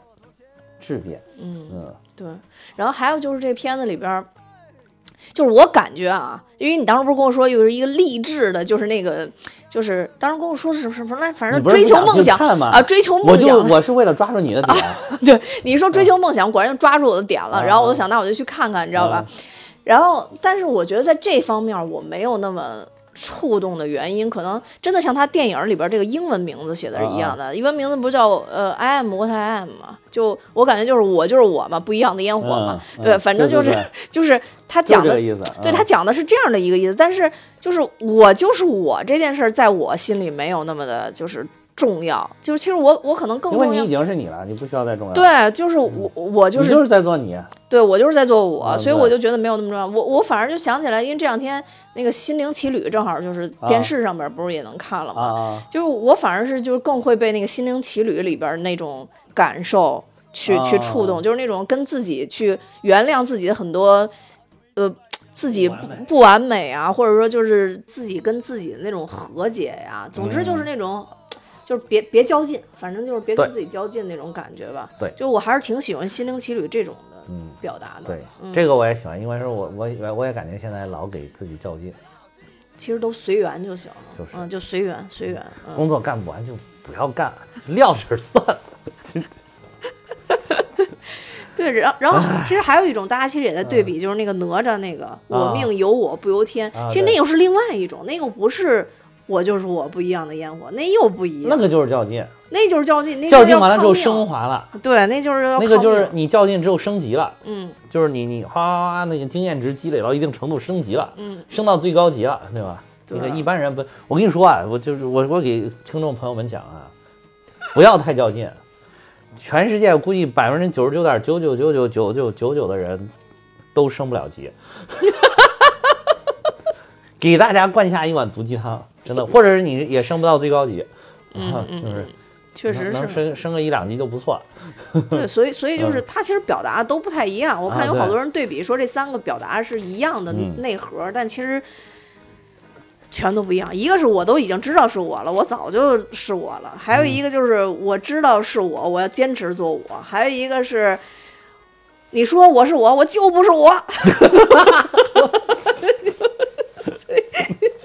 质变。嗯嗯对。然后还有就是这片子里边儿，就是我感觉啊，因为你当时不是跟我说有一个励志的，就是那个，就是当时跟我说是什么什么来，反正追求梦想啊，追求梦想。我是为了抓住你的点，(laughs) 对，你说追求梦想，果然就抓住我的点了。啊然后我就想，那我就去看看，你知道吧啊？然后，但是我觉得在这方面我没有那么触动的原因，可能真的像他电影里边这个英文名字写的是一样的，英文名字不叫呃 I am what I am 嘛？就我感觉就是我就是我嘛，不一样的烟火嘛。对，反正就是就是他讲的意思。对嗯他讲的是这样的一个意思，但是就是我就是我这件事，在我心里没有那么的，就是重要。就是其实我我可能更重要因为你已。经是你了，你不需要再重要。，对，就是我我就是你就是在做你。对我就是在做我，嗯所以我就觉得没有那么重要。我我反而就想起来，因为这两天那个《心灵奇旅》正好就是电视上边不是也能看了吗？就是我反而是就是更会被那个《心灵奇旅》里边那种感受去、去触动，啊就是那种跟自己去原谅自己的很多呃自己不不完美不完美啊，或者说就是自己跟自己的那种和解呀、总之就是那种。就是别别较劲，反正就是别跟自己较劲那种感觉吧。对就我还是挺喜欢《心灵奇旅》这种的表达的。对，嗯这个我也喜欢，因为是我我我我也感觉现在老给自己较劲，其实都随缘就行了，就是嗯，就随缘随缘，嗯，工作干不完就不要干，(laughs) 撂这儿算了。(laughs) 对，然后然后其实还有一种，大家其实也在对比，就是那个哪吒那个“我命由我不由天”，其实那又是另外一种，那个不是我就是我不一样的烟火，那又不一样，那个就是较劲，那就是较劲，那较劲完了之后升华了，对，那就是要那个就是你较劲之后升级了，嗯。就是你你哗哗哗那个经验值积累到一定程度升级了，嗯，升到最高级了，对吧？对。那个一般人不，我跟你说啊，我就是我我给听众朋友们讲啊，不要太较劲。全世界估计百分之九十九点九九九九九九九九的人都升不了级，(laughs) 给大家灌下一碗毒鸡汤，真的，或者是你也升不到最高级，嗯，就是确实是升升个一两级就不错。对，(laughs) 所以所以就是它其实表达都不太一样。我看有好多人对比说这三个表达是一样的嗯内核，但其实全都不一样。一个是我都已经知道是我了，我早就是我了；还有嗯一个就是我知道是我，我要坚持做我；还有一个是你说我是我，我就不是我。(laughs)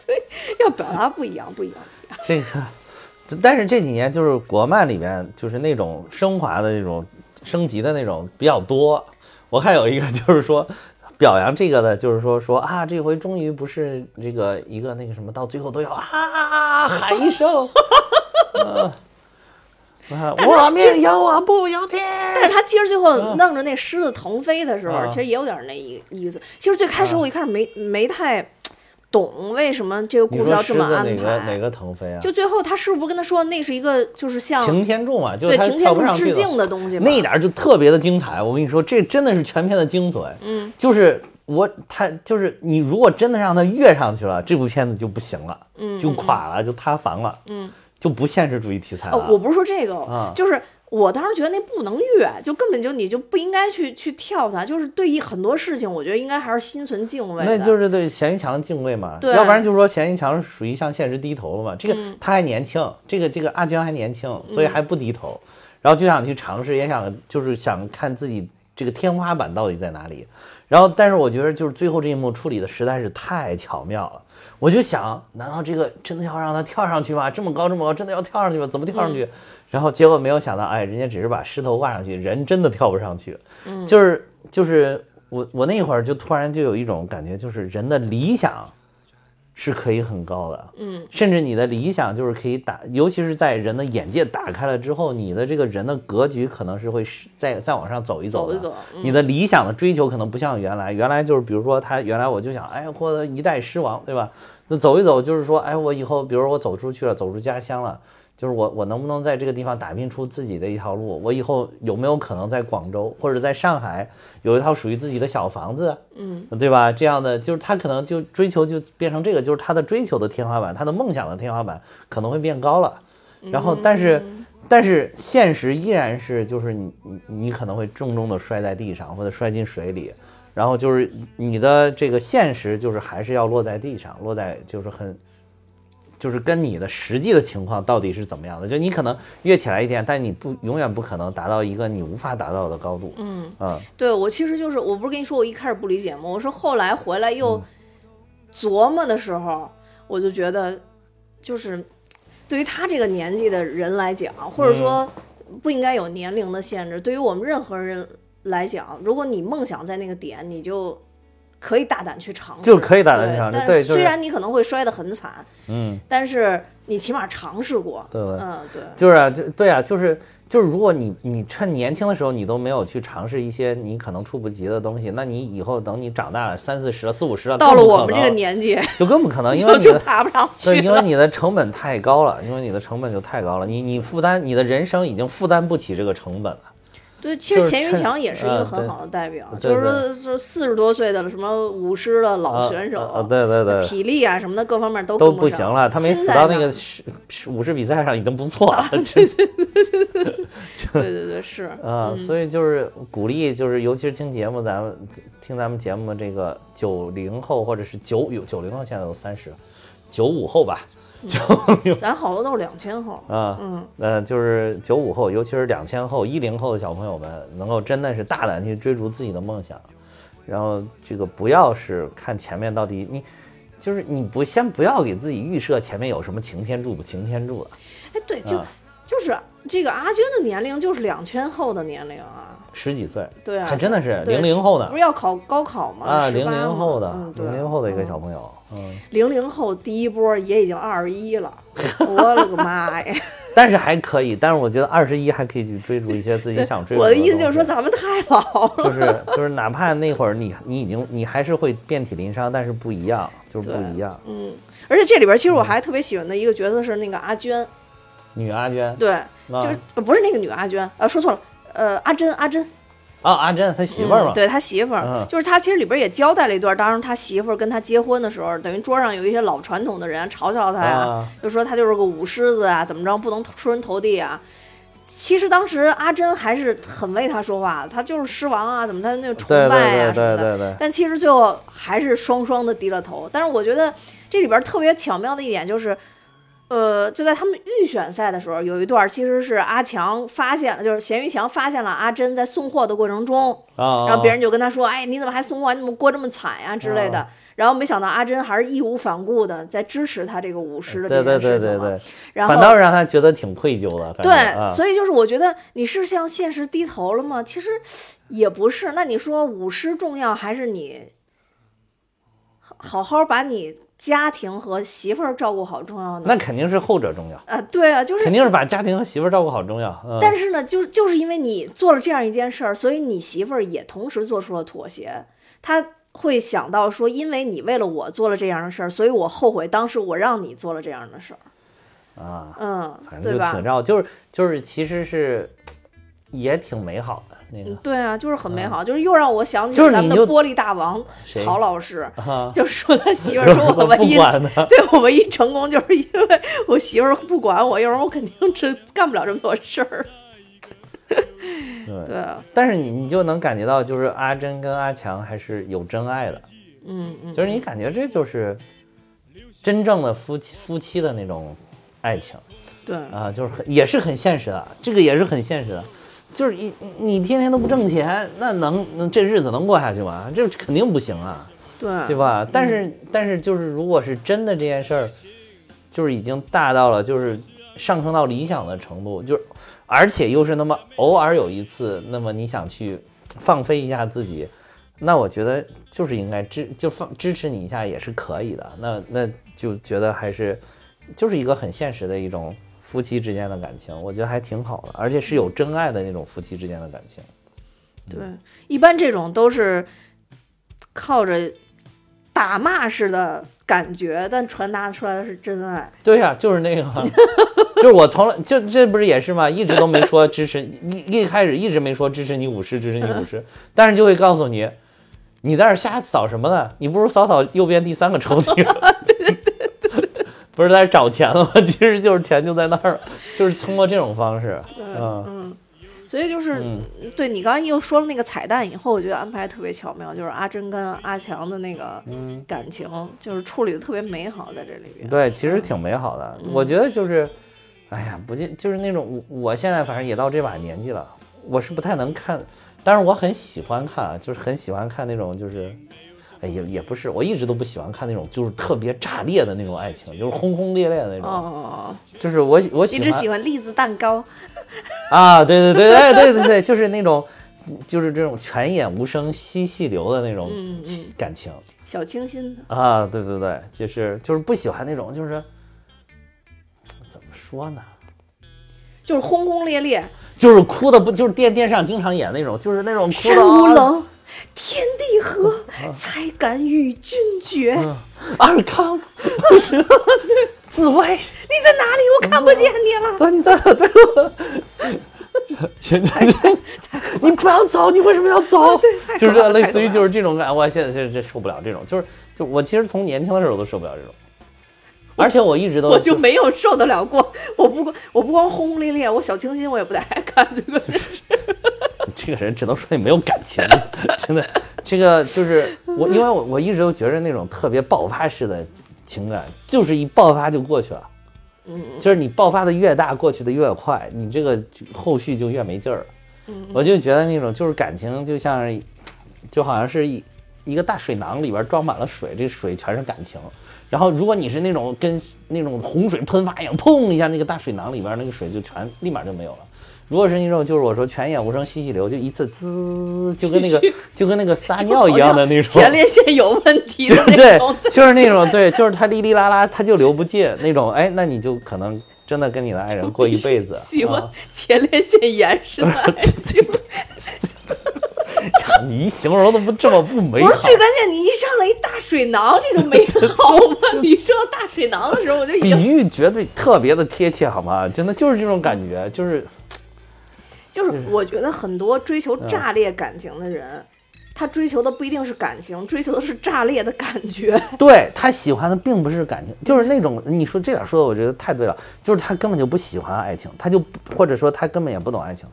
所以要表达不一样，不一样。这个，但是这几年就是国漫里面就是那种升华的那种升级的那种比较多。我看有一个就是说表扬这个的，就是说说啊，这回终于不是这个一个那个什么，到最后都要啊喊一声，呃啊，我命由我不由天。但是他其实最后弄着那狮子腾飞的时候，啊其实也有点那意意思。其实最开始我一开始没、没太懂为什么这个故事要这么安排哪个哪。个腾飞啊？就最后他师傅跟他说，那是一个就是像擎天柱嘛，就对擎天柱致敬的东西嘛。那一点儿就特别的精彩。我跟你说，这真的是全片的精髓。嗯，就是我他就是你，如果真的让他跃上去了，这部片子就不行了，嗯就垮了，就塌房了，嗯，就不现实主义题材了。哦，我不是说这个，嗯就是我当时觉得那不能越，就根本就你就不应该去去跳它。就是对于很多事情，我觉得应该还是心存敬畏的。那就是对钱一强敬畏嘛，对要不然就是说钱一强属于向现实低头了嘛。这个嗯他还年轻，这个这个阿江还年轻，所以还不低头，然后就想去尝试，也想就是想看自己这个天花板到底在哪里。然后，但是我觉得就是最后这一幕处理的实在是太巧妙了。我就想，难道这个真的要让他跳上去吗？这么高这么高，真的要跳上去吗？怎么跳上去？然后结果没有想到，哎，人家只是把石头挂上去，人真的跳不上去。嗯就是就是我我那会儿就突然就有一种感觉，就是人的理想是可以很高的，嗯，甚至你的理想就是可以打，尤其是在人的眼界打开了之后，你的这个人的格局可能是会是再再往上走一的。走一走，嗯你的理想的追求可能不像原来，原来就是比如说他原来我就想，哎，获得一代狮王，对吧？那走一走就是说，哎，我以后比如说我走出去了，走出家乡了，就是我我能不能在这个地方打拼出自己的一条路？我以后有没有可能在广州或者在上海有一套属于自己的小房子？嗯，对吧？这样的就是他可能就追求就变成这个，就是他的追求的天花板，他的梦想的天花板可能会变高了。然后，但是，但是现实依然是，就是你你你可能会重重的摔在地上，或者摔进水里，然后就是你的这个现实就是还是要落在地上，落在就是很，就是跟你的实际的情况到底是怎么样的，就你可能跃起来一点，但你不永远不可能达到一个你无法达到的高度。嗯。嗯对我其实就是，我不是跟你说我一开始不理解吗？我是后来回来又嗯琢磨的时候，我就觉得，就是对于他这个年纪的人来讲，或者说嗯不应该有年龄的限制。对于我们任何人来讲，如果你梦想在那个点，你就可以大胆去尝试，就可以大胆去尝试但对就是虽然你可能会摔得很惨，嗯。但是你起码尝试过。对对嗯，对。就是啊，就对啊，就是就是如果你你趁年轻的时候你都没有去尝试一些你可能触不及的东西，那你以后等你长大了三四十了四五十了，到了我们这个年纪，(laughs) 就更不可能，因为就就你爬不上去对，因为。你的成本太高了，因为你的成本就太高了，你你负担你的人生已经负担不起这个成本了。对，其实钱云强也是一个很好的代表，就是说，说四十多岁的了，什么舞狮的老啊选手，啊对对对体力啊什么的各方面都都不行了，他没死到那个是是武士比赛上已经不错了。对对 (laughs) 对是，啊，所以就是鼓励，就是尤其是听节目，咱们听咱们节目这个九零后或者是九有九零后，现在都三十，九五后吧，(laughs) 咱好多都是两千后，啊，嗯，呃，就是九五后，尤其是两千后、一零后的小朋友们，能够真的是大胆去追逐自己的梦想，然后这个不要是看前面到底你。就是你不先不要给自己预设前面有什么擎天柱不擎天柱的，哎对，就、啊就是这个阿娟的年龄就是两千后的年龄啊，十几岁，对啊，还真的是对零零后的不是要考高考吗？啊，18零零后的零零后的一个小朋友，嗯，零零后第一波也已经二十一了，(laughs) 我了个妈呀！但是还可以，但是我觉得二十一还可以去追逐一些自己想追逐我的。意思就是说，咱们太老了。就是就是哪怕那会儿你你已经你还是会遍体鳞伤，但是不一样，就是不一样。嗯，而且这里边其实嗯我还特别喜欢的一个角色是那个阿娟，女阿娟，对，啊就是呃不是那个女阿娟，呃，说错了，呃，阿珍，阿珍，啊阿珍他媳妇儿嘛，嗯对他媳妇儿，嗯就是他其实里边也交代了一段，当时他媳妇儿跟他结婚的时候，等于桌上有一些老传统的人嘲笑他呀，啊就说他就是个舞狮子啊，怎么着不能出人头地啊。其实当时阿珍还是很为他说话，他就是狮王啊，怎么他那个崇对拜啊什么的。对对对，但其实最后还是双双的低了头。但是我觉得这里边特别巧妙的一点就是，呃，就在他们预选赛的时候，有一段其实是阿强发现了，就是咸鱼强发现了阿珍在送货的过程中，啊，然后别人就跟他说：“哎，你怎么还送货？你怎么过这么惨呀、之类的。啊然后没想到阿珍还是义无反顾的在支持他这个舞狮的这对对件事情嘛。对对对，然后反倒让他觉得挺愧疚的。对，啊、所以就是我觉得你是向现实低头了吗？其实也不是。那你说舞狮重要，还是你好好好把你家庭和媳妇儿照顾好重要呢？那肯定是后者重要，啊，对啊，就是肯定是把家庭和媳妇儿照顾好重要。嗯，但是呢，就是就是因为你做了这样一件事儿，所以你媳妇儿也同时做出了妥协。她会想到说，因为你为了我做了这样的事儿，所以我后悔当时我让你做了这样的事儿。啊，嗯反，正对吧就挺？照，就是就是其实是也挺美好的那个。对啊，就是很美好，就是又让我想起就是咱们的玻璃大王曹老师，啊，就说他媳妇儿 (laughs) 说我唯一，(laughs) 对我唯一成功就是因为我媳妇儿不管我，要不然我肯定是干不了这么多事儿。(laughs) 对。对啊，但是你你就能感觉到，就是阿珍跟阿强还是有真爱的，嗯嗯，就是你感觉这就是真正的夫妻夫妻的那种爱情。对，啊，就是很也是很现实的，这个也是很现实的，就是一你天天都不挣钱，那能能这日子能过下去吗？这肯定不行啊，对，对吧？但是但是就是如果是真的这件事儿，就是已经大到了就是上升到理想的程度，就是而且又是那么偶尔有一次，那么你想去放飞一下自己，那我觉得就是应该支就放支持你一下也是可以的。那那就觉得还是就是一个很现实的一种夫妻之间的感情，我觉得还挺好的，而且是有真爱的那种夫妻之间的感情。对，一般这种都是靠着打骂式的感觉，但传达出来的是真爱。对呀、就是那个，(laughs) 就是我从来就这不是也是吗？一直都没说支持一一开始一直没说支持你五十，支持你五十，(laughs) 但是就会告诉你，你在这瞎扫什么呢？你不如扫扫右边第三个抽屉。(laughs) 不是在找钱了吗？(laughs) 其实就是钱就在那儿，就是通过这种方式，嗯嗯，所以就是、嗯对你刚才又说了那个彩蛋以后，我觉得安排特别巧妙，就是阿珍跟阿强的那个嗯，感情，就是处理的特别美好在这里边。对，其实挺美好的。我觉得就是，哎呀，不就就是那种我我现在反正也到这把年纪了，我是不太能看，但是我很喜欢看啊，就是很喜欢看那种就是。哎，也也不是，我一直都不喜欢看那种就是特别炸裂的那种爱情，就是轰轰烈烈的那种。哦，就是我我喜一欢直喜欢栗子蛋糕。啊，对对对，哎对对对，就是那种就是这种泉眼无声惜细流的那种嗯嗯，感情。小清新的。啊，对对对，就是就是不喜欢那种，就是怎么说呢？就是轰轰烈烈，就是哭的不就是电电视上经常演那种，就是那种哭山的啊无棱，天地合，才敢与君绝。你尔康，(laughs) 紫薇，你在哪里？我看不见你了。走你在哪？对我。(laughs) 现在你不要走，你为什么要走？对就是类似于就是这种感，我现在这这受不了这种，就是就我其实从年轻的时候都受不了这种，(laughs) 而且我一直都我就没有受得了过。(laughs) 我不光我不光轰轰烈烈，我小清新我也不太爱看这个电视。(laughs) 这个人只能说你没有感情，真的，这个就是我，因为我我一直都觉得那种特别爆发式的情感，就是一爆发就过去了，嗯，就是你爆发的越大，过去的越快，你这个后续就越没劲儿。嗯，我就觉得那种就是感情，就像是，就好像是一一个大水囊里边装满了水，这水全是感情。然后如果你是那种跟那种洪水喷发一样，砰一下，那个大水囊里边那个水就全立马就没有了。如果是那种就是我说泉眼无声惜细流，就一次滋，就跟那个 (laughs) 就跟那个撒尿一样的那种，(laughs) 前列腺有问题的那 (laughs) 对种，，就是那种对，就是它哩哩啦啦，它就流不尽那种，哎，那你就可能真的跟你的爱人过一辈子。喜欢啊前列腺炎式的爱情。(laughs) 你一形容都不这么不美好不是，最关键，你一上来一大水囊，这就美 (laughs) 好吗？你说到大水囊的时候，我就已比经喻绝对特别的贴切，好吗？真的就是这种感觉，就是就是我觉得很多追求嗯炸裂感情的人，他追求的不一定是感情，追求的是炸裂的感觉。(laughs) 对他喜欢的并不是感情，就是那种你说这点说的，我觉得太对了，就是他根本就不喜欢爱情，他就或者说他根本也不懂爱情，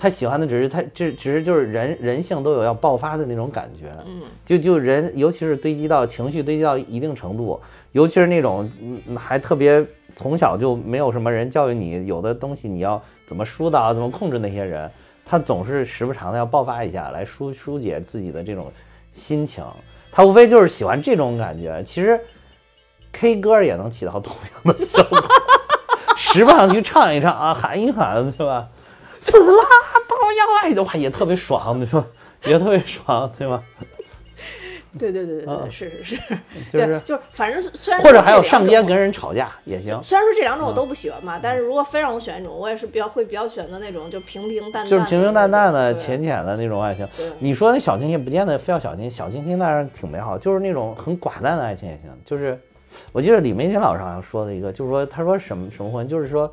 他喜欢的只是他这只是就是人人性都有要爆发的那种感觉，嗯，就就人尤其是堆积到情绪堆积到一定程度，尤其是那种嗯还特别从小就没有什么人教育你，有的东西你要怎么疏导，怎么控制那些人，他总是时不常的要爆发一下来疏疏解自己的这种心情。他无非就是喜欢这种感觉。其实 K 歌也能起到同样的效果，(laughs) 时不常去唱一唱啊，喊一喊，对吧？死啦都要爱的话也特别爽，(laughs) 你说？也特别爽，对吗？(laughs) 对对对对对，嗯是是是，(laughs) 就是对，就是反正虽然或者还有上街跟人吵架也行，虽然说这两种我都不喜欢吧，但是如果非让我选一种，我也是比较会比较选择那种就平平淡淡，就是平平淡淡的、浅浅的那种爱情。你说那小清新，不见得非要小清新，小清新当然挺美好，就是那种很寡淡的爱情也行。就是我记得李玫瑾老师好像说的一个，就是说他说什么什么婚，就是说，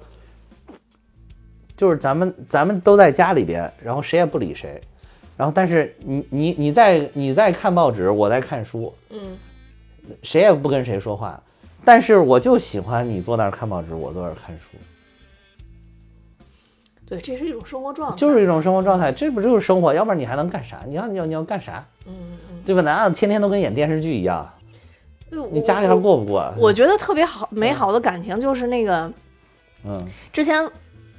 就是咱们咱们都在家里边，然后谁也不理谁，然后但是你你你在你在看报纸，我在看书，嗯，谁也不跟谁说话，但是我就喜欢你坐那儿看报纸，我坐那儿看书。对，这是一种生活状态，就是一种生活状态，这不就是生活？要不然你还能干啥？你要你要你要干啥？嗯嗯对吧？难道天天都跟演电视剧一样？嗯，你家里还过不过？我觉得特别好美好的感情就是那个嗯之前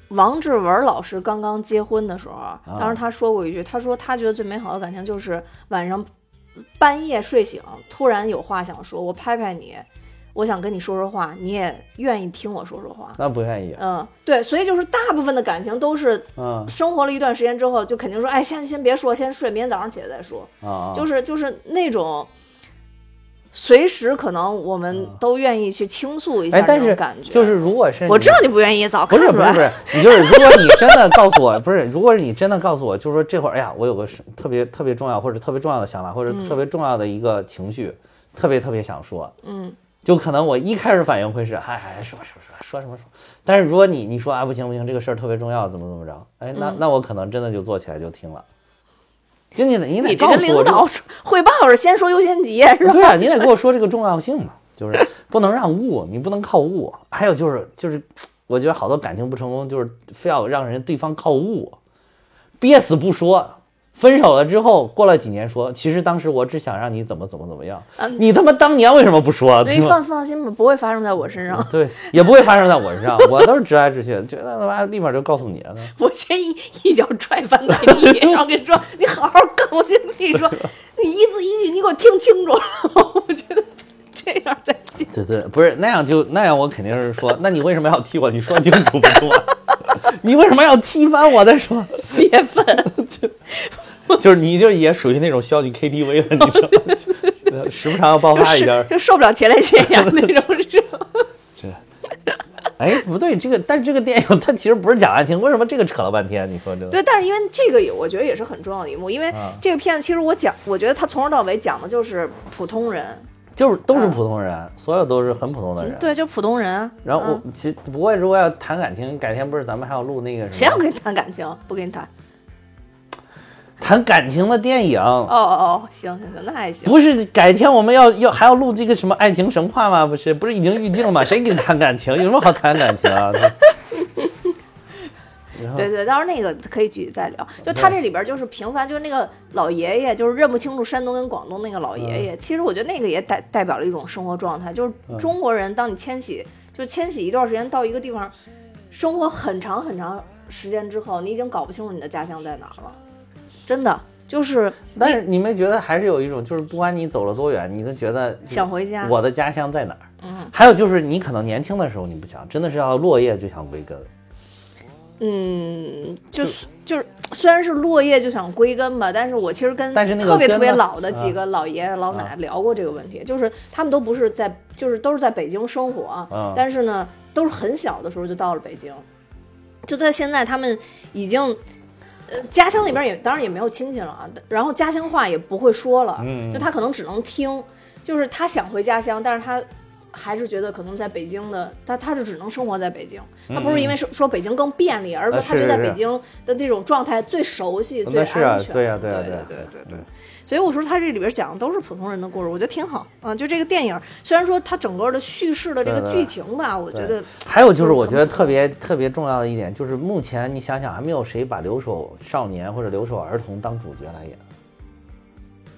王志文老师刚刚结婚的时候，啊当时他说过一句，他说他觉得最美好的感情就是晚上半夜睡醒，突然有话想说，我拍拍你，我想跟你说说话，你也愿意听我说说话。那不愿意。嗯，对，所以就是大部分的感情都是嗯生活了一段时间之后，就肯定说，哎，先先别说，先睡，明天早上起来再说。啊，就是就是那种随时可能我们都愿意去倾诉一下哎，但是那种感觉。就是如果是我知道你不愿意，早不看出来。是不是不是，你就是如果你真的告诉我，不是，如果你真的告诉我，就是说这会儿，哎呀，我有个是特别特别重要或者特别重要的想法，或者特别重要的一个情绪，特别特别想说，嗯，就可能我一开始反应会是，嗨嗨，说说说说什么说。但是如果你你说啊不行不行，这个事儿特别重要，怎么怎么着，哎，那那我可能真的就坐起来就听了。就你得你得告诉我这个跟领导汇报是先说优先级是吧？对啊，你得给我说这个重要性嘛，就是不能让误，你不能靠误。还有就是就是，我觉得好多感情不成功，就是非要让人对方靠误，憋死不说。分手了之后，过了几年说，其实当时我只想让你怎么怎么怎么样。嗯你他妈当年为什么不说？你放放心吧，不会发生在我身上。对，也不会发生在我身上，(laughs) 我都是直来直去，觉得他妈立马就告诉你了。我先一一脚踹翻在地，然后跟你说：“你好好干。”我先跟你说，(laughs) 你一字一句你给我听清楚。我觉得这样才行。对对，不是那样就那样，我肯定是说，那你为什么要踢我？你说清楚不说，你为什么要踢翻我再说？(laughs) 泄愤，(laughs) 就是你就也属于那种需要去 KTV 的，你知道吗？就时不常要爆发一下就。受不了前列腺炎那种是吧？这，哎，哎，不对，这个但是这个电影它其实不是讲爱情，为什么这个扯了半天？你说这个？对，但是因为这个也我觉得也是很重要的一幕，因为啊这个片子其实我讲，我觉得它从头到尾讲的就是普通人，就是都是普通人，所有都是很普通的人。。嗯对，就普通人。然后我嗯其实不过如果要谈感情，改天不是咱们还要录那个什么？谁要跟你谈感情？不跟你谈。谈感情的电影？哦哦哦，行行行，那还行。不是改天我们要要还要录这个什么爱情神话吗？不是，不是已经预定了吗？(laughs) 谁跟你谈感情？有什么好谈感情啊？(laughs) 对对，到时候那个可以具体再聊。就他这里边就是平凡，就是那个老爷爷，就是认不清楚山东跟广东那个老爷爷。其实我觉得那个也代代表了一种生活状态，就是中国人，当你迁徙，就是迁徙一段时间到一个地方，生活很长很长时间之后，你已经搞不清楚你的家乡在哪儿了。真的就是但是你们觉得还是有一种，就是不管你走了多远，你都觉得想回家。我的家乡在哪儿？嗯，还有就是你可能年轻的时候你不想，真的是要落叶就想归根。嗯，就是就是，虽然是落叶就想归根吧，但是我其实跟特别特别老的几个老爷爷老奶奶聊过这个问题，就是他们都不是在，就是都是在北京生活，嗯但是呢，都是很小的时候就到了北京，就在现在他们已经。呃，家乡那边也当然也没有亲戚了啊，然后家乡话也不会说了，嗯。就他可能只能听，就是他想回家乡，但是他还是觉得可能在北京的，他他就只能生活在北京，他不是因为说说北京更便利，而是说他觉得在北京的那种状态最熟悉、最安全。对呀对对呀对呀对对对。所以我说他这里边讲的都是普通人的故事，我觉得挺好啊。就这个电影，虽然说它整个的叙事的这个对对剧情吧，我觉得还有就是，我觉得特别特别重要的一点，就是目前你想想，还没有谁把留守少年或者留守儿童当主角来演，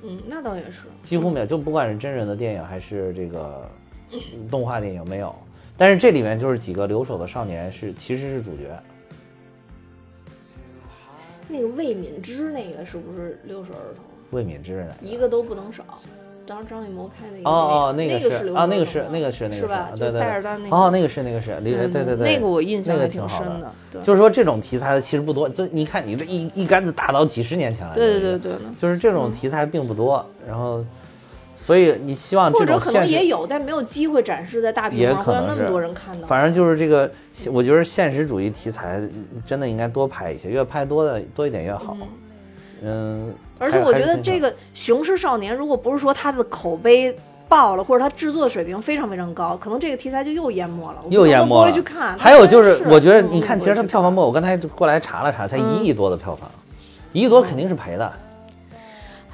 嗯，那倒也是。几乎没有。就不管是真人的电影还是这个动画电影，没有。但是这里面就是几个留守的少年是其实是主角，那个魏敏芝那个是不是留守儿童？魏敏芝呢？一个都不能少。当时张艺谋拍的一个哦哦，那个是啊，那个是那个是那个是吧？对对就带着他那个哦，那个是那个是，对对对对，那个我印象那个还挺深的的。对，就是说这种题材的其实不多，就你看你这一一竿子打到几十年前来，对对对对。就是这种题材并不多，然后，所以你希望或者可能也有，但没有机会展示在大屏幕上，让那么多人看到。反正就是这个，我觉得现实主义题材真的应该多拍一些，越拍多的多一点越好。嗯，还而且我觉得这个《雄狮少年》，如果不是说它的口碑爆了，或者它制作水平非常非常高，可能这个题材就又淹没了，又淹没了都不会了去看。还有就是我觉得嗯你看，其实它票房不，我刚才过来查了查，才一亿多的票房，一亿多肯定是赔的。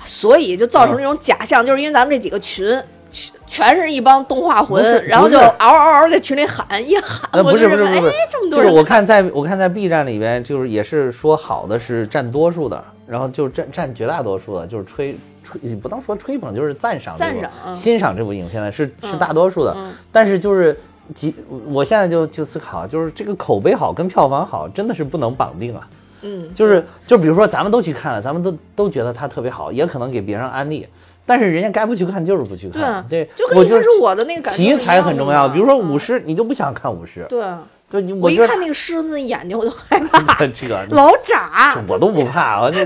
所以就造成这种假象，就是因为咱们这几个群。全全是一帮动画魂，然后就嗷嗷嗷在群里喊，一喊不就是不是不是，哎，这么多就是我看在我看在 B 站里边，就是也是说好的是占多数的，然后就占占绝大多数的，就是吹吹，你不能说吹捧，就是赞赏赞赏嗯欣赏这部影片的是是嗯大多数的，嗯但是就是。几，我现在就就思考，就是这个口碑好跟票房好真的是不能绑定啊。嗯，就是就比如说咱们都去看了，咱们都都觉得它特别好，也可能给别人安利，但是人家该不去看就是不去看。对就跟一开我就始我的那个题材很重要，比如说嗯舞狮，你就不想看舞狮，对，啊就你我一看那个狮子的眼睛我就害怕，这个老眨。我都 (laughs) 不怕，我就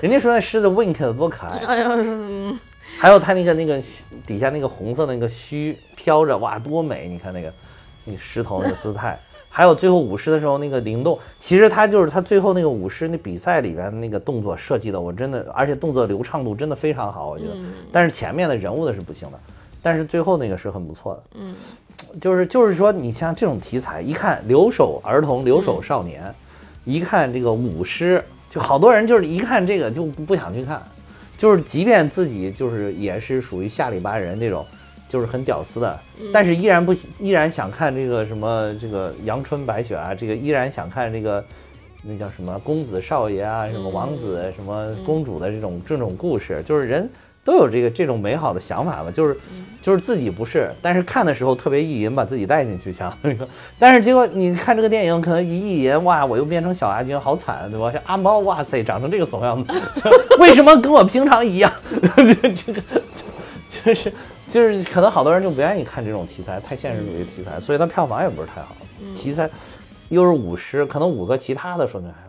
人家说那狮子 wink 的多可爱，哎呀，嗯还有它那个那个底下那个红色那个须飘着，哇，多美！你看那个那个狮头那个姿态，还有最后舞狮的时候那个灵动，其实他就是他最后那个舞狮那比赛里边那个动作设计的，我真的，而且动作流畅度真的非常好，我觉得。但是前面的人物的是不行的，但是最后那个是很不错的。嗯，就是就是说，你像这种题材，一看留守儿童、留守少年，一看这个舞狮，就好多人就是一看这个就不想去看，就是即便自己就是也是属于下里巴人这种，就是很屌丝的，但是依然不依然想看这个什么这个阳春白雪啊，这个依然想看这个那叫什么公子少爷啊，什么王子、什么公主的这种这种故事，就是人。都有这个这种美好的想法嘛，就是就是自己不是，但是看的时候特别意淫，把自己带进去想那个，(laughs) 但是结果你看这个电影，可能一意淫，哇，我又变成小阿军，好惨，对吧？像阿猫，哇塞，长成这个怂样子，(laughs) 为什么跟我平常一样？这 (laughs) 这个就是就是可能好多人就不愿意看这种题材，太现实主义题材，所以它票房也不是太好。题材又是舞狮，可能舞个其他的说明还，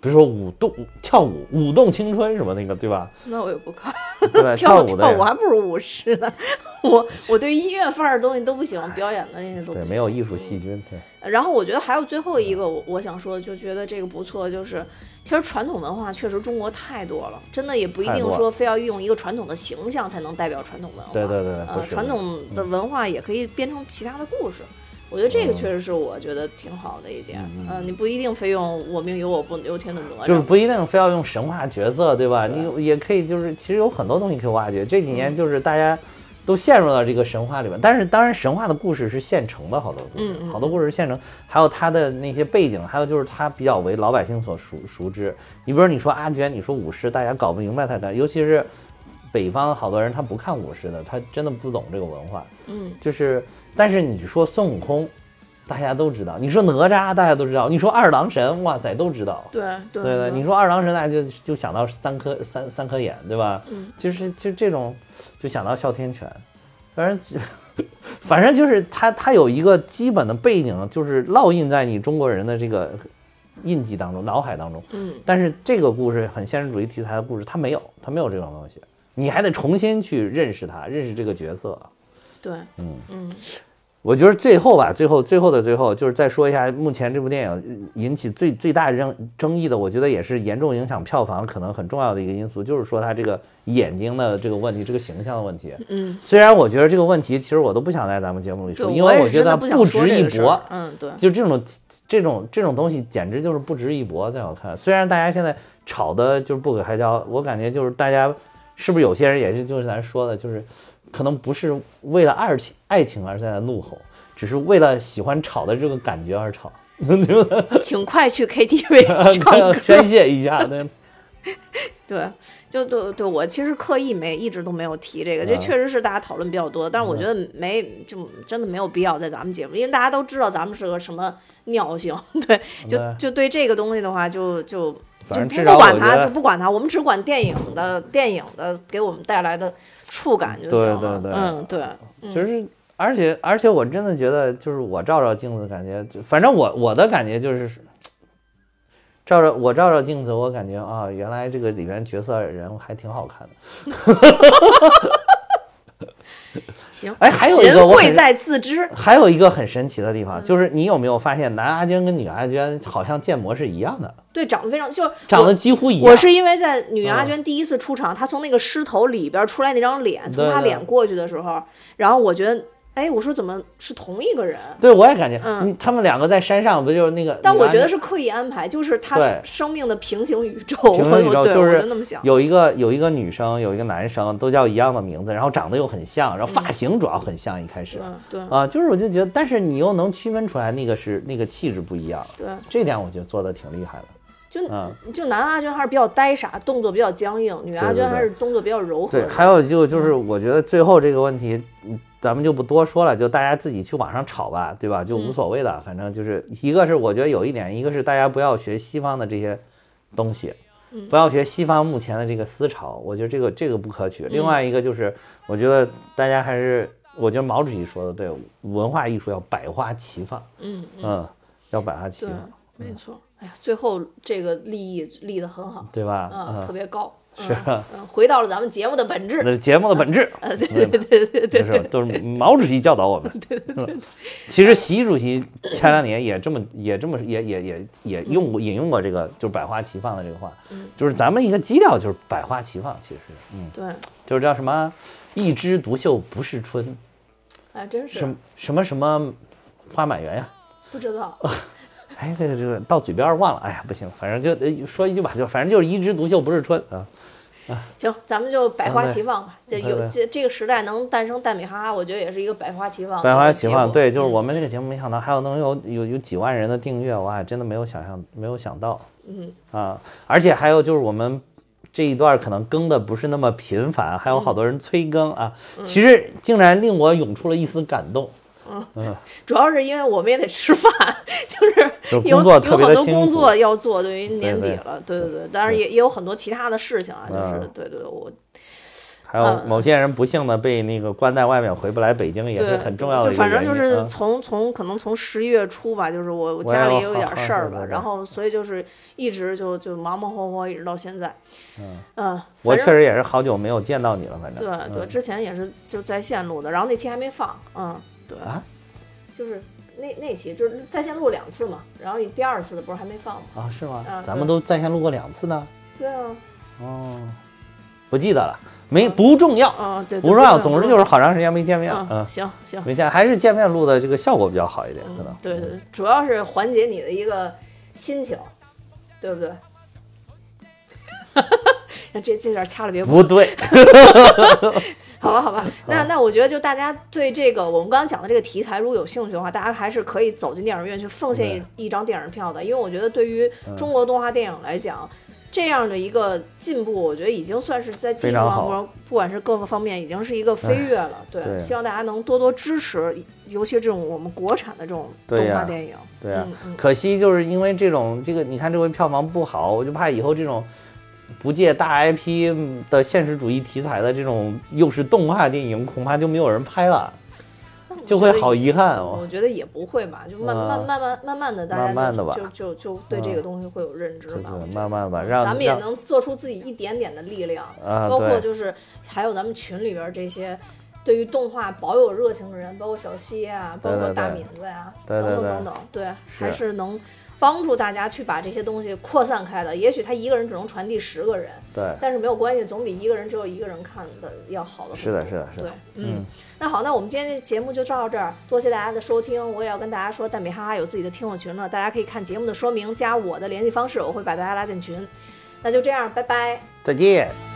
比如说舞动跳舞、舞动青春什么那个，对吧？那我也不看。对？(laughs) 跳舞跳舞还不如舞狮呢。(laughs) 我我对音乐范儿的东西都不喜欢，表演的那些都不对，没有艺术细菌，对，然后我觉得还有最后一个，我我想说，就觉得这个不错，就是其实传统文化确实中国太多了，真的也不一定说非要用一个传统的形象才能代表传统文化。对对对对不呃，传统的文化也可以编成其他的故事。我觉得这个嗯确实是我觉得挺好的一点。嗯、你不一定非用我命由我不由天的哪吒，就是不一定非要用神话角色，对吧？你也可以就是其实有很多东西可以挖掘。这几嗯年就是大家都陷入到这个神话里面，但是当然神话的故事是现成的，好多故事，嗯嗯好多故事是现成，还有它的那些背景，还有就是它比较为老百姓所熟熟知。你比如你说阿娟，你说武士，大家搞不明白它的，尤其是北方好多人他不看武士的，他真的不懂这个文化。嗯，就是，但是你说孙悟空，大家都知道；你说哪吒，大家都知道；你说二郎神，哇塞，都知道。对对对对，你说二郎神，大家就就想到三颗三三颗眼，对吧？嗯，就是就这种，就想到哮天犬，反正 (laughs) 反正就是它它有一个基本的背景，就是烙印在你中国人的这个印记当中、脑海当中。嗯，但是这个故事很现实主义题材的故事，它没有，它没有这种东西，你还得重新去认识它，认识这个角色。对，嗯。嗯我觉得最后吧，最后最后的最后，就是再说一下目前这部电影引起最最大争争议的，我觉得也是严重影响票房可能很重要的一个因素，就是说他这个眼睛的这个问题，这个形象的问题。嗯，虽然我觉得这个问题，其实我都不想在咱们节目里，说，因为我觉得不值一说这个事儿驳。嗯，对，就这种这种这种东西，简直就是不值一驳，在我看。虽然大家现在吵的就是不可开交，我感觉就是大家是不是有些人也是就是咱说的，就是可能不是为了爱情爱情而在那怒吼，只是为了喜欢吵的这个感觉而吵，(laughs) 请快去 (laughs) KTV 唱歌。宣泄一下，对。(laughs) 对，就对对，我其实刻意没一直都没有提这个，这嗯确实是大家讨论比较多的，但是我觉得没就真的没有必要在咱们节目，因为大家都知道咱们是个什么尿性，对，就就对这个东西的话，就就反正至少不管它，我觉得就不管他，我们只管电影的电影的给我们带来的触感就行了。对对嗯，对，其实，而且而且，我真的觉得，就是我照照镜子，感觉就，反正我我的感觉就是，照着我照照镜子，我感觉啊，原来这个里面角色人物还挺好看的。(laughs) 行，哎，还有一个贵在自知。还有一个很神奇的地嗯方，就是你有没有发现，男阿娟跟女阿娟好像建模是一样的，对，长得非常就长得几乎一样。我是因为在女阿嗯娟第一次出场，她从那个狮头里边出来那张脸，从她脸过去的时候，然后我觉得，哎，我说怎么是同一个人？对我也感觉，嗯你他们两个在山上不就是那个？但我觉得是刻意安排，就是他生命的平行宇宙。平行宇 (laughs) 我对，我宙就是就那么想。有一个有一个女生，有一个男生，都叫一样的名字，然后长得又很像，然后发型主要很像，一开始。嗯，对啊，就是我就觉得，但是你又能区分出来那个是那个气质不一样，对，这点我觉得做的挺厉害的。就嗯就男阿娟还是比较呆傻，动作比较僵硬；女阿娟还是动作比较柔和对，的。还有就就是我觉得最后这个问题，嗯咱们就不多说了，就大家自己去网上炒吧，对吧？就无所谓的，反正就是一个是我觉得有一点，一个是大家不要学西方的这些东西，不要学西方目前的这个思潮，我觉得这个这个不可取。另外一个就是，我觉得大家还是，我觉得毛主席说的对，文化艺术要百花齐放，嗯嗯，嗯，要百花齐放，，没错。哎呀，最后这个立意立得很好，对吧？嗯，特别高。是嗯，嗯回到了咱们节目的本质。那是节目的本质，呃，对对对对对就是都是毛主席教导我们。对对对其实习主席前两年也这么也这么也也也也用过引用过这个就是百花齐放的这个话，就是咱们一个基调就是百花齐放，其实嗯，对，就是叫什么一枝独秀不是春，哎，真是什么什么什么花满园呀。不知道。(laughs) 哎，这个这个到嘴边忘了，哎呀，不行，反正就呃说一句吧，就反正就是一枝独秀不是春啊。(laughs) 行，咱们就百花齐放吧。这有这这个时代能诞生蛋米哈哈，我觉得也是一个百花齐放百花齐放，对，就是嗯我们这个节目，没想到还有能有有有几万人的订阅，哇，真的没有想象，没有想到，嗯。啊，而且还有就是我们这一段可能更的不是那么频繁，还有好多人催更啊，嗯。其实竟然令我涌出了一丝感动，嗯，主要是因为我们也得吃饭，(laughs) 就是有有很多工作要做，对于年底了，对对对，当然也也有很多其他的事情啊，就是对对对，我还有某些人不幸的被那个关在外面，回不来北京也是很重要的。就反正就是从从可能从十一月初吧，就是我我家里也有点事儿吧，然后所以就是一直就就忙忙活活一直到现在。嗯，我确实也是好久没有见到你了，反正对对，之前也是就在线录的，然后那期还没放，嗯。对啊？就是那那期就是在线录两次嘛然后你第二次的不是还没放吗啊是吗咱们都在线录过两次呢。对啊哦不记得了没不重要啊对不重要总之就是好长时间没见面嗯行行没见还是见面录的这个效果比较好一点可能对对主要是缓解你的一个心情对不对？那 (laughs) 这这点掐了别不对 (laughs) (laughs) 好吧，好吧，(laughs) 那那我觉得就大家对这个我们刚刚讲的这个题材，如果有兴趣的话，大家还是可以走进电影院去奉献一一张电影票的。因为我觉得对于中国动画电影来讲，这样的一个进步，我觉得已经算是在技术上，不管是各个方面，已经是一个飞跃了。对，希望大家能多多支持，尤其这种我们国产的这种动画电影。对啊，可惜就是因为这种这个，你看这回票房不好，我就怕以后这种。不借大 IP 的现实主义题材的这种又是动画电影，恐怕就没有人拍了，就会好遗憾哦。我觉得也不会吧，就慢慢慢慢慢慢的，大家就就就对这个东西会有认知了，慢慢吧，咱们也能做出自己一点点的力量。包括就是还有咱们群里边这些对于动画保有热情的人，包括小西啊，包括大敏子呀，等等等等，对，还是能。帮助大家去把这些东西扩散开的。也许他一个人只能传递十个人，对，但是没有关系，总比一个人只有一个人看的要好的是的，是的，是的。对，嗯，那好，那我们今天节目就到这儿，多谢大家的收听。我也要跟大家说，蛋比哈哈有自己的听友群了，大家可以看节目的说明，加我的联系方式，我会把大家拉进群。那就这样，拜拜，再见。